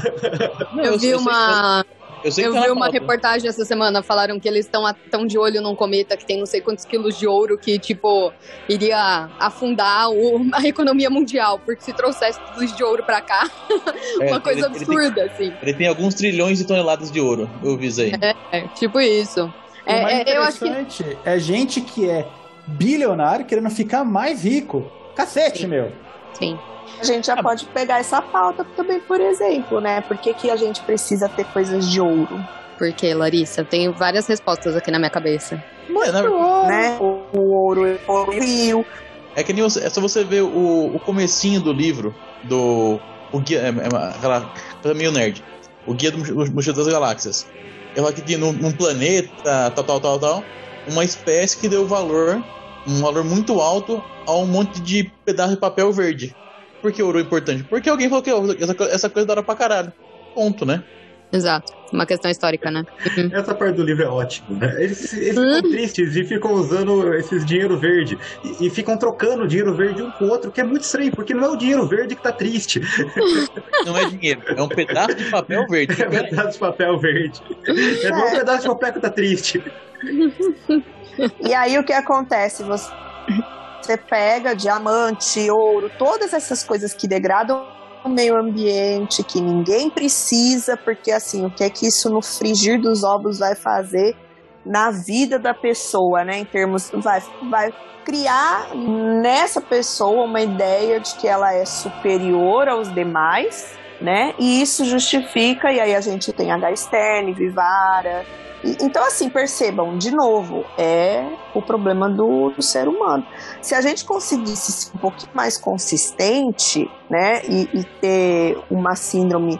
Não, eu, eu vi uma. Eu vi uma reportagem essa semana, falaram que eles estão tão de olho num cometa que tem não sei quantos quilos de ouro que, tipo, iria afundar o, a economia mundial, porque se trouxesse tudo de ouro pra cá, é, uma coisa ele, absurda, ele tem, assim. Ele tem alguns trilhões de toneladas de ouro, eu visei. É, é tipo isso. É, o mais é, eu acho que... é gente que é bilionário querendo ficar mais rico. Cacete, Sim. meu. Sim. A gente já pode pegar essa pauta também, por exemplo, né? Por que, que a gente precisa ter coisas de ouro? Por que, Larissa? Eu tenho várias respostas aqui na minha cabeça. Muito é, ouro, né? O, o ouro poluiu. É que nem você, é só você ver o, o comecinho do livro do o guia, é, é aquela coisa meio nerd. O guia do Mochila das Galáxias. Ela que tinha num, num planeta, tal, tal, tal, tal, uma espécie que deu valor, um valor muito alto a um monte de pedaço de papel verde. Por que ouro é importante? Porque alguém falou que essa, essa coisa dá pra caralho. Ponto, né? Exato. Uma questão histórica, né? Uhum. Essa parte do livro é ótima, né? Eles, eles ficam uhum. tristes e ficam usando esses dinheiro verde. E, e, ficam trocando dinheiro verde um com o outro, que é muito estranho, porque não é o dinheiro verde que tá triste. Não é dinheiro, é um pedaço de papel verde. É um pedaço de papel verde. É, é. um pedaço de papel que tá triste. E aí o que acontece? Você você pega diamante, ouro, todas essas coisas que degradam o meio ambiente, que ninguém precisa, porque assim, o que é que isso no frigir dos ovos vai fazer na vida da pessoa, né? Em termos. Vai, vai criar nessa pessoa uma ideia de que ela é superior aos demais, né? E isso justifica, e aí a gente tem H. Stern, Vivara, então, assim, percebam, de novo, é o problema do, do, ser humano. Se a gente conseguisse ser um pouquinho mais consistente, né, e, e ter uma síndrome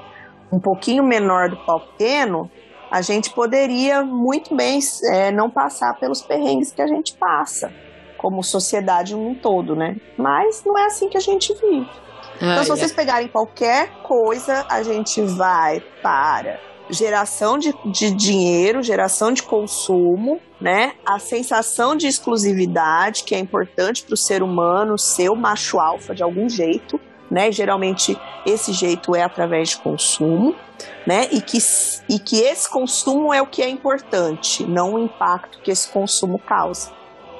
um pouquinho menor do pau pequeno, a gente poderia muito bem é, não passar pelos perrengues que a gente passa, como sociedade um todo, né? Mas não é assim que a gente vive. então, se vocês pegarem qualquer coisa, a gente vai para geração de, de dinheiro, geração de consumo, né? A sensação de exclusividade, que é importante para o ser humano ser o macho alfa de algum jeito, né? Geralmente esse jeito é através de consumo, né? E que, e que esse consumo é o que é importante, não o impacto que esse consumo causa.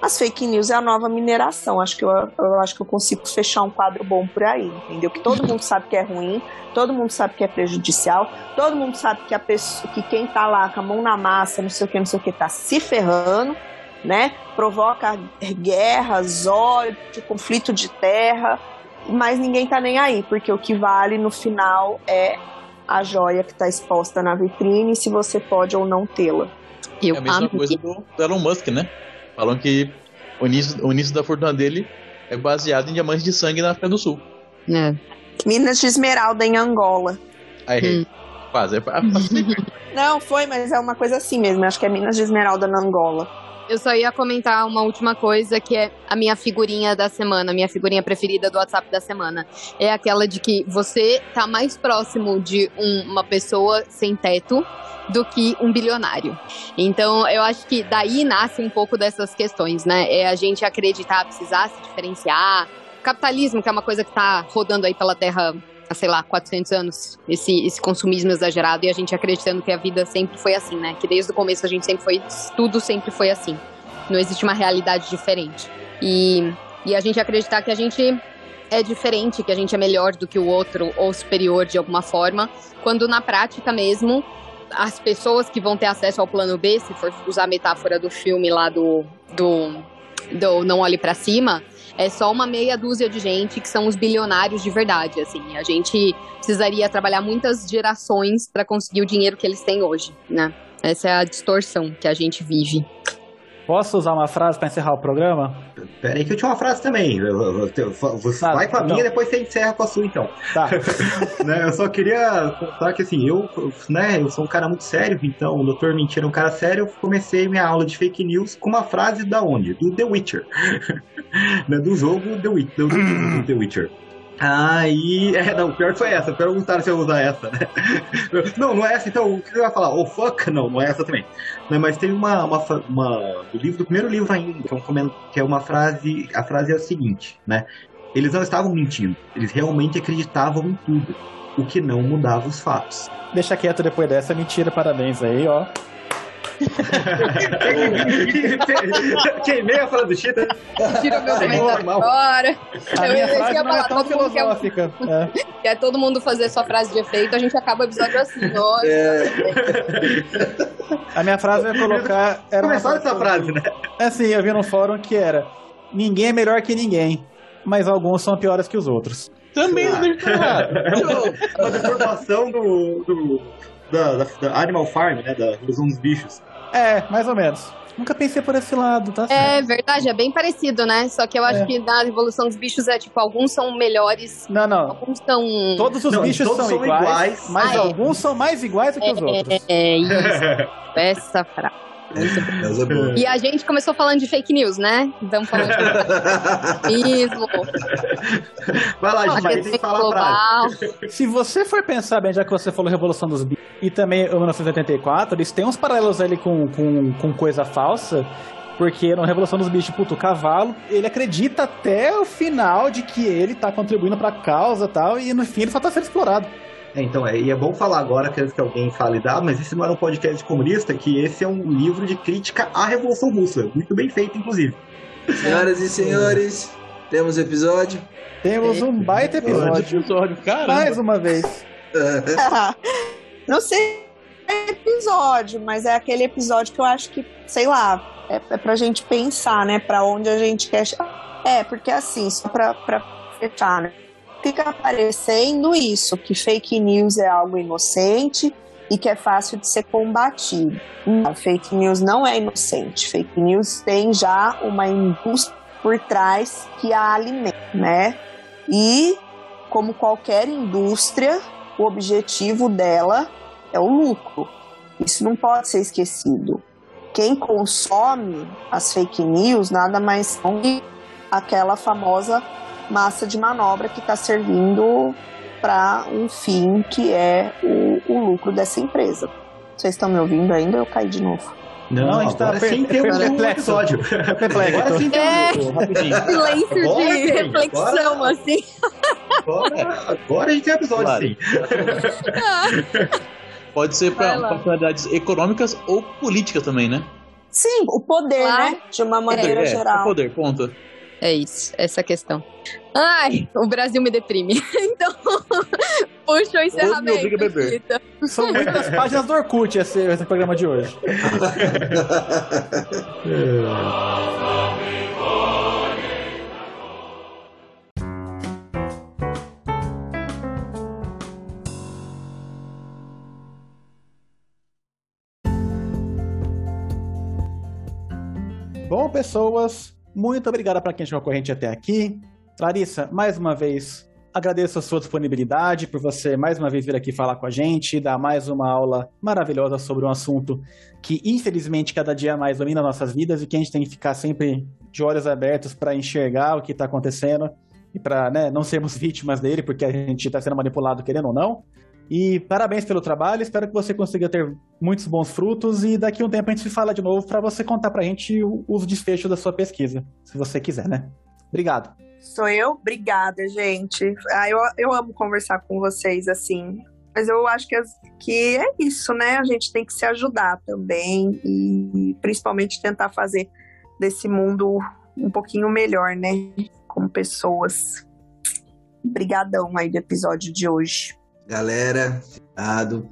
As fake news é a nova mineração. Acho que eu, eu acho que eu consigo fechar um quadro bom por aí, entendeu? Que todo mundo sabe que é ruim, todo mundo sabe que é prejudicial, todo mundo sabe que a pessoa, que quem tá lá com a mão na massa, não sei o que, não sei o que, tá se ferrando, né? Provoca guerras, ódio, conflito de terra, mas ninguém tá nem aí, porque o que vale no final é a joia que está exposta na vitrine, se você pode ou não tê-la. É a mesma coisa do Elon Musk, né? Falam que o início, o início da fortuna dele é baseado em diamantes de sangue na África do Sul. É. Minas de Esmeralda em Angola. Aí, hum. quase. É Não, foi, mas é uma coisa assim mesmo. Acho que é Minas de Esmeralda na Angola. Eu só ia comentar uma última coisa que é a minha figurinha da semana, minha figurinha preferida do WhatsApp da semana. É aquela de que você tá mais próximo de um, uma pessoa sem teto do que um bilionário. Então, eu acho que daí nasce um pouco dessas questões, né? É a gente acreditar, precisar se diferenciar. Capitalismo, que é uma coisa que está rodando aí pela Terra sei lá, 400 anos, esse, esse consumismo exagerado e a gente acreditando que a vida sempre foi assim, né? Que desde o começo a gente sempre foi, tudo sempre foi assim. Não existe uma realidade diferente. E, e a gente acreditar que a gente é diferente, que a gente é melhor do que o outro ou superior de alguma forma, quando na prática mesmo as pessoas que vão ter acesso ao plano B, se for usar a metáfora do filme lá do, do, do Não Olhe para Cima, é só uma meia dúzia de gente que são os bilionários de verdade, assim. A gente precisaria trabalhar muitas gerações para conseguir o dinheiro que eles têm hoje, né? Essa é a distorção que a gente vive. Posso usar uma frase para encerrar o programa? Pera aí que eu tinha uma frase também. Você tá, vai com a minha e depois você encerra com a sua, então. Tá. né, eu só queria contar que, assim, eu, né, eu sou um cara muito sério, então o Doutor Mentira é um cara sério. Eu comecei minha aula de fake news com uma frase da onde? Do The Witcher. né, do jogo The Witcher. Aí, é, não, o pior foi essa. Perguntaram se eu usar essa, né? Não, não é essa, então o que você vai falar? Oh, fuck? Não, não é essa também. Né, mas tem uma, uma, uma. Do livro, do primeiro livro ainda, que é, um, que é uma frase. A frase é a seguinte, né? Eles não estavam mentindo, eles realmente acreditavam em tudo, o que não mudava os fatos. Deixa quieto depois dessa, mentira, parabéns aí, ó. Queimei a fala do Chita. Tira o meu comentário agora. A minha frase não é tão filosófica. Quer, é. quer todo mundo fazer sua frase de efeito, a gente acaba o episódio assim. Nossa. É. A minha frase vai colocar... Era Começou essa frase, né? É assim, eu vi no fórum que era Ninguém é melhor que ninguém, mas alguns são piores que os outros. Também não deixa Uma deformação do, do, da, da, da Animal Farm, né? Da dos bichos. É, mais ou menos. Nunca pensei por esse lado, tá certo. É verdade, é bem parecido, né? Só que eu acho é. que na evolução dos bichos é tipo, alguns são melhores. Não, não. Alguns são. Todos os não, bichos todos são, são iguais, iguais, mas ah, alguns é. são mais iguais do que é, os outros. É, isso. Essa frase. É e a gente começou falando de fake news, né? Então falando de mesmo. Vai lá, gente, tem que falar Se você for pensar bem, já que você falou Revolução dos Bichos e também 1984, eles têm uns paralelos ali com, com, com coisa falsa. Porque na Revolução dos Bichos, puto, o cavalo, ele acredita até o final de que ele tá contribuindo pra causa e tal, e no fim ele só tá sendo explorado. É, então, é, e é bom falar agora, que alguém fale, ah, mas esse não era um podcast comunista, que esse é um livro de crítica à Revolução Russa. Muito bem feito, inclusive. Senhoras e senhores, temos episódio. Temos um baita episódio. episódio Mais uma vez. não sei episódio, mas é aquele episódio que eu acho que, sei lá, é, é pra gente pensar, né, pra onde a gente quer. É, porque assim, só pra, pra fechar, né? Fica aparecendo isso, que fake news é algo inocente e que é fácil de ser combatido. A fake news não é inocente. Fake news tem já uma indústria por trás que a alimenta, né? E como qualquer indústria, o objetivo dela é o lucro. Isso não pode ser esquecido. Quem consome as fake news nada mais são que aquela famosa massa de manobra que está servindo para um fim que é o, o lucro dessa empresa. Vocês estão me ouvindo ainda? Eu caí de novo. Não, Não, a gente tá sim tem um episódio. Perplexo. Agora sim tem É. um rapidinho. Silêncio Agora de reflexão, agora- assim. Agora, agora a gente tem episódio Claro. sim. Pode ser para finalidades econômicas ou políticas também, né? Sim, o poder, Claro. né? De uma maneira é, geral. poder, ponto. É isso, essa é questão. Ai, o Brasil me deprime. Então, puxa o encerramento. beber. Rita. São muitas páginas do Orkut esse, esse programa de hoje. Bom, pessoas, muito obrigado para quem chegou com a gente até aqui. Larissa, mais uma vez, agradeço a sua disponibilidade, por você mais uma vez vir aqui falar com a gente, dar mais uma aula maravilhosa sobre um assunto que, infelizmente, cada dia mais domina nossas vidas e que a gente tem que ficar sempre de olhos abertos para enxergar o que está acontecendo e para né, não sermos vítimas dele, porque a gente está sendo manipulado querendo ou não. E parabéns pelo trabalho, espero que você consiga ter muitos bons frutos e daqui a um tempo a gente se fala de novo para você contar pra gente o- os desfechos da sua pesquisa, se você quiser, né? Obrigado. Sou eu? Obrigada, gente. Ah, eu, eu amo conversar com vocês assim. Mas eu acho que, que é isso, né? A gente tem que se ajudar também e principalmente tentar fazer desse mundo um pouquinho melhor, né? Como pessoas. Obrigadão aí do episódio de hoje. Galera,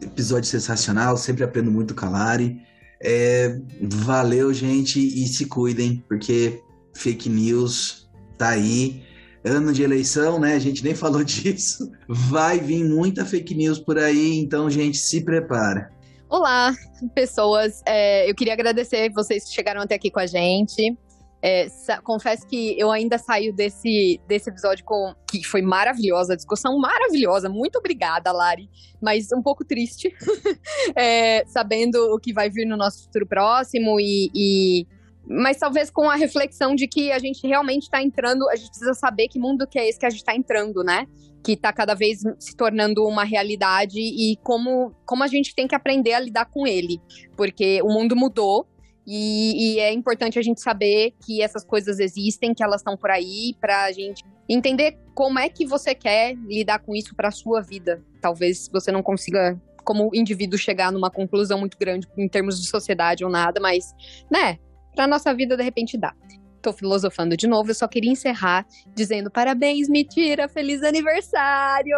episódio sensacional, sempre aprendo muito com a Lari. É, valeu, gente, e se cuidem, porque fake news tá aí. Ano de eleição, né? A gente nem falou disso. Vai vir muita fake news por aí, então, gente, se prepara. Olá, pessoas. É, eu queria agradecer vocês que chegaram até aqui com a gente. É, confesso que eu ainda saio desse, desse episódio com que foi maravilhosa, a discussão maravilhosa. Muito obrigada, Lari. Mas um pouco triste, É, sabendo o que vai vir no nosso futuro próximo e, e- mas talvez com a reflexão de que a gente realmente está entrando, a gente precisa saber que mundo que é esse que a gente está entrando, né? Que está cada vez se tornando uma realidade e como, como a gente tem que aprender a lidar com ele. Porque o mundo mudou e, e é importante a gente saber que essas coisas existem, que elas estão por aí, pra gente entender como é que você quer lidar com isso pra sua vida. Talvez você não consiga, como indivíduo, chegar numa conclusão muito grande em termos de sociedade ou nada, mas, né, pra nossa vida de repente dá. Tô filosofando de novo, eu só queria encerrar dizendo parabéns, Mentira, feliz aniversário!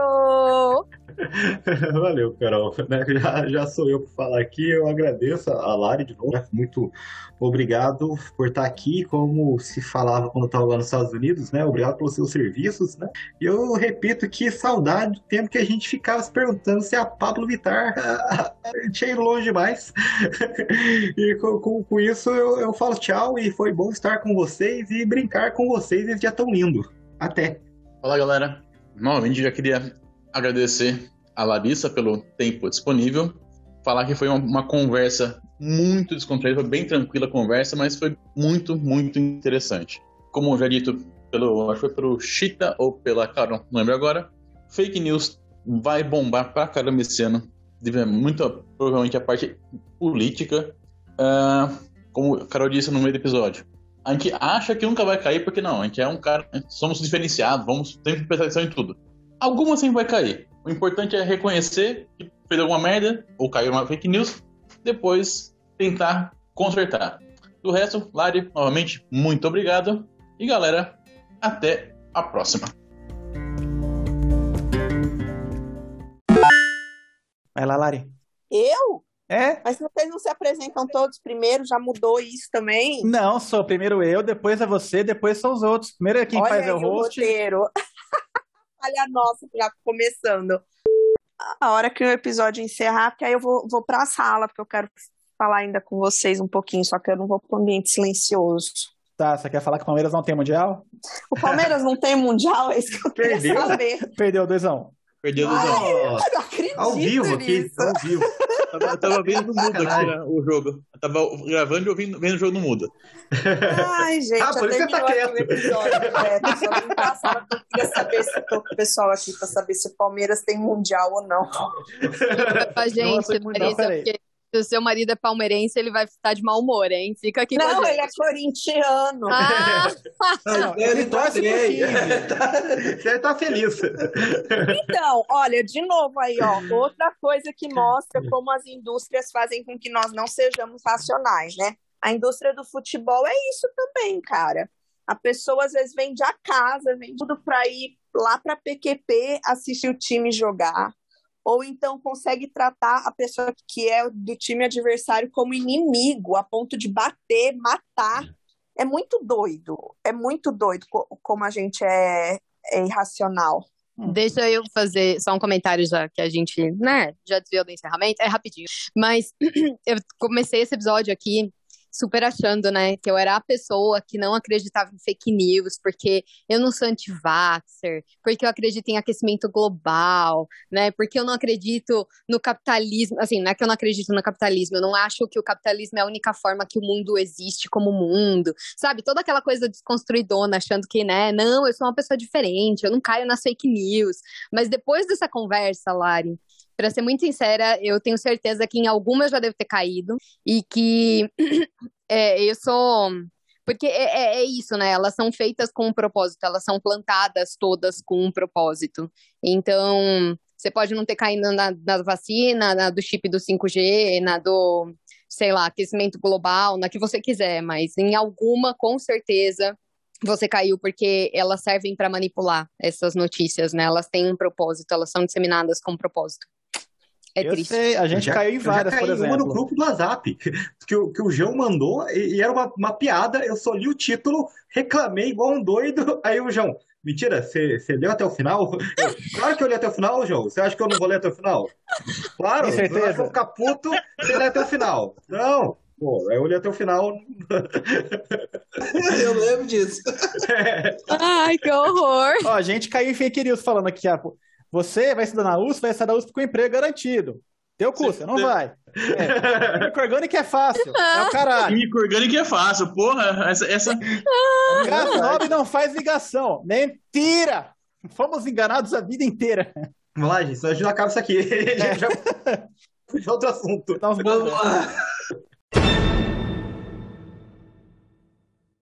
Valeu, Carol. Já, já sou eu por falar aqui. Eu agradeço a Lari de novo. né? Muito obrigado por estar aqui, como se falava quando estava lá nos Estados Unidos, né? Obrigado pelos seus serviços, né? E eu repito que saudade do tempo que a gente ficava se perguntando se a Pablo Vittar tinha ido longe demais. E com, com- com isso eu, eu falo tchau e foi bom estar com vocês e brincar com vocês esse dia tão lindo. Até. Fala galera, novamente já queria agradecer a Larissa pelo tempo disponível, falar que foi uma, uma conversa muito descontraída, foi bem tranquila a conversa, mas foi muito, muito interessante. Como já dito pelo, acho que foi pelo Chita ou pela Carol, não lembro agora, fake news vai bombar pra caramba esse ano, muito provavelmente a parte política, Ah, como a Carol disse no meio do episódio a gente acha que nunca vai cair, porque não, a gente é um cara, somos diferenciados, vamos sempre prestar atenção em tudo. Alguma sempre vai cair. O importante é reconhecer que fez alguma merda, ou caiu uma fake news, depois tentar consertar. Do resto, Lari, novamente, muito obrigado. E galera, até a próxima. Vai lá, Lari. Eu? É? Mas vocês não se apresentam todos primeiro? Já mudou isso também? Não, sou primeiro eu, depois é você, depois são os outros. Primeiro é quem Olha faz é aí o host. roteiro. Olha a nossa, já começando. A hora que o episódio encerrar, porque aí eu vou, vou pra sala, porque eu quero falar ainda com vocês um pouquinho, só que eu não vou pro ambiente silencioso. Tá, você quer falar que o Palmeiras não tem mundial? O Palmeiras não tem mundial, é isso que eu queria Perdeu? saber. Perdeu 2x1. Perdeu Ai, dos eu não acredito Ao vivo aqui, nisso. ao vivo. Tava, eu tava vendo no mudo aqui, né, o jogo. Eu tava gravando e ouvindo, vendo o jogo no mudo. Ai, gente, Ah, por isso você tá quieto. o episódio. É, passava, eu queria saber se tô com o pessoal aqui pra saber se o Palmeiras tem mundial ou não. Com a gente, peraí. porque se o seu marido é palmeirense, ele vai estar de mau humor, hein? Fica aqui com a Não, gente. ele é corintiano. Ah, Não, ele torce pro bem. time. Você tá feliz. Então, olha, de novo aí, ó, outra coisa que mostra como as indústrias fazem com que nós não sejamos racionais, né? A indústria do futebol é isso também, cara. A pessoa às vezes vende a casa, vende tudo para ir lá para PQP assistir o time jogar, ou então consegue tratar a pessoa que é do time adversário como inimigo, a ponto de bater, matar. É muito doido, é muito doido co- como a gente é, é irracional. Deixa eu fazer só um comentário já que a gente, né, já desviou do encerramento, é rapidinho. Mas eu comecei esse episódio aqui super achando, né, que eu era a pessoa que não acreditava em fake news, porque eu não sou anti-vaxxer, porque eu acredito em aquecimento global, né, porque eu não acredito no capitalismo, assim, não é que eu não acredito no capitalismo, eu não acho que o capitalismo é a única forma que o mundo existe como mundo, sabe? Toda aquela coisa desconstruidona, achando que, né, não, eu sou uma pessoa diferente, eu não caio nas fake news. Mas depois dessa conversa, Lari, pra ser muito sincera, eu tenho certeza que em alguma eu já devo ter caído e que é, eu sou. Porque é, é- é isso, né? Elas são feitas com um propósito, elas são plantadas todas com um propósito. Então, você pode não ter caído na, na vacina, na do chip do 5G, na do, sei lá, aquecimento global, na que você quiser, mas em alguma, com certeza, você caiu porque elas servem para manipular essas notícias, né? Elas têm um propósito, elas são disseminadas com um propósito. É eu triste. sei, a gente Já- caiu em eu já várias, caí por em uma no exemplo. grupo do WhatsApp que, o- que o João mandou e, e era uma, uma piada. Eu só li o título, reclamei igual um doido. Aí o João, mentira, você você leu até o final? Eu, claro que eu li até o final, João. Você acha que eu não vou ler até o final? Claro, Tem certeza? eu vou ficar puto se ler até o final. Não, pô, eu li até o final. Eu lembro disso. Ai, que horror! Ó, a gente caiu em fake news falando aqui, ah, pô, você vai estudar na USP, vai sair da USP com emprego garantido. Teu cu, você não vai. É. Química orgânica é fácil. É o caralho. Química orgânica é fácil, porra. Essa, essa... Gás nobre não faz ligação. Mentira! Fomos enganados a vida inteira. Vamos lá, gente, senão a gente não acaba isso aqui. Gente já outro assunto. Tá uns Vamos lá.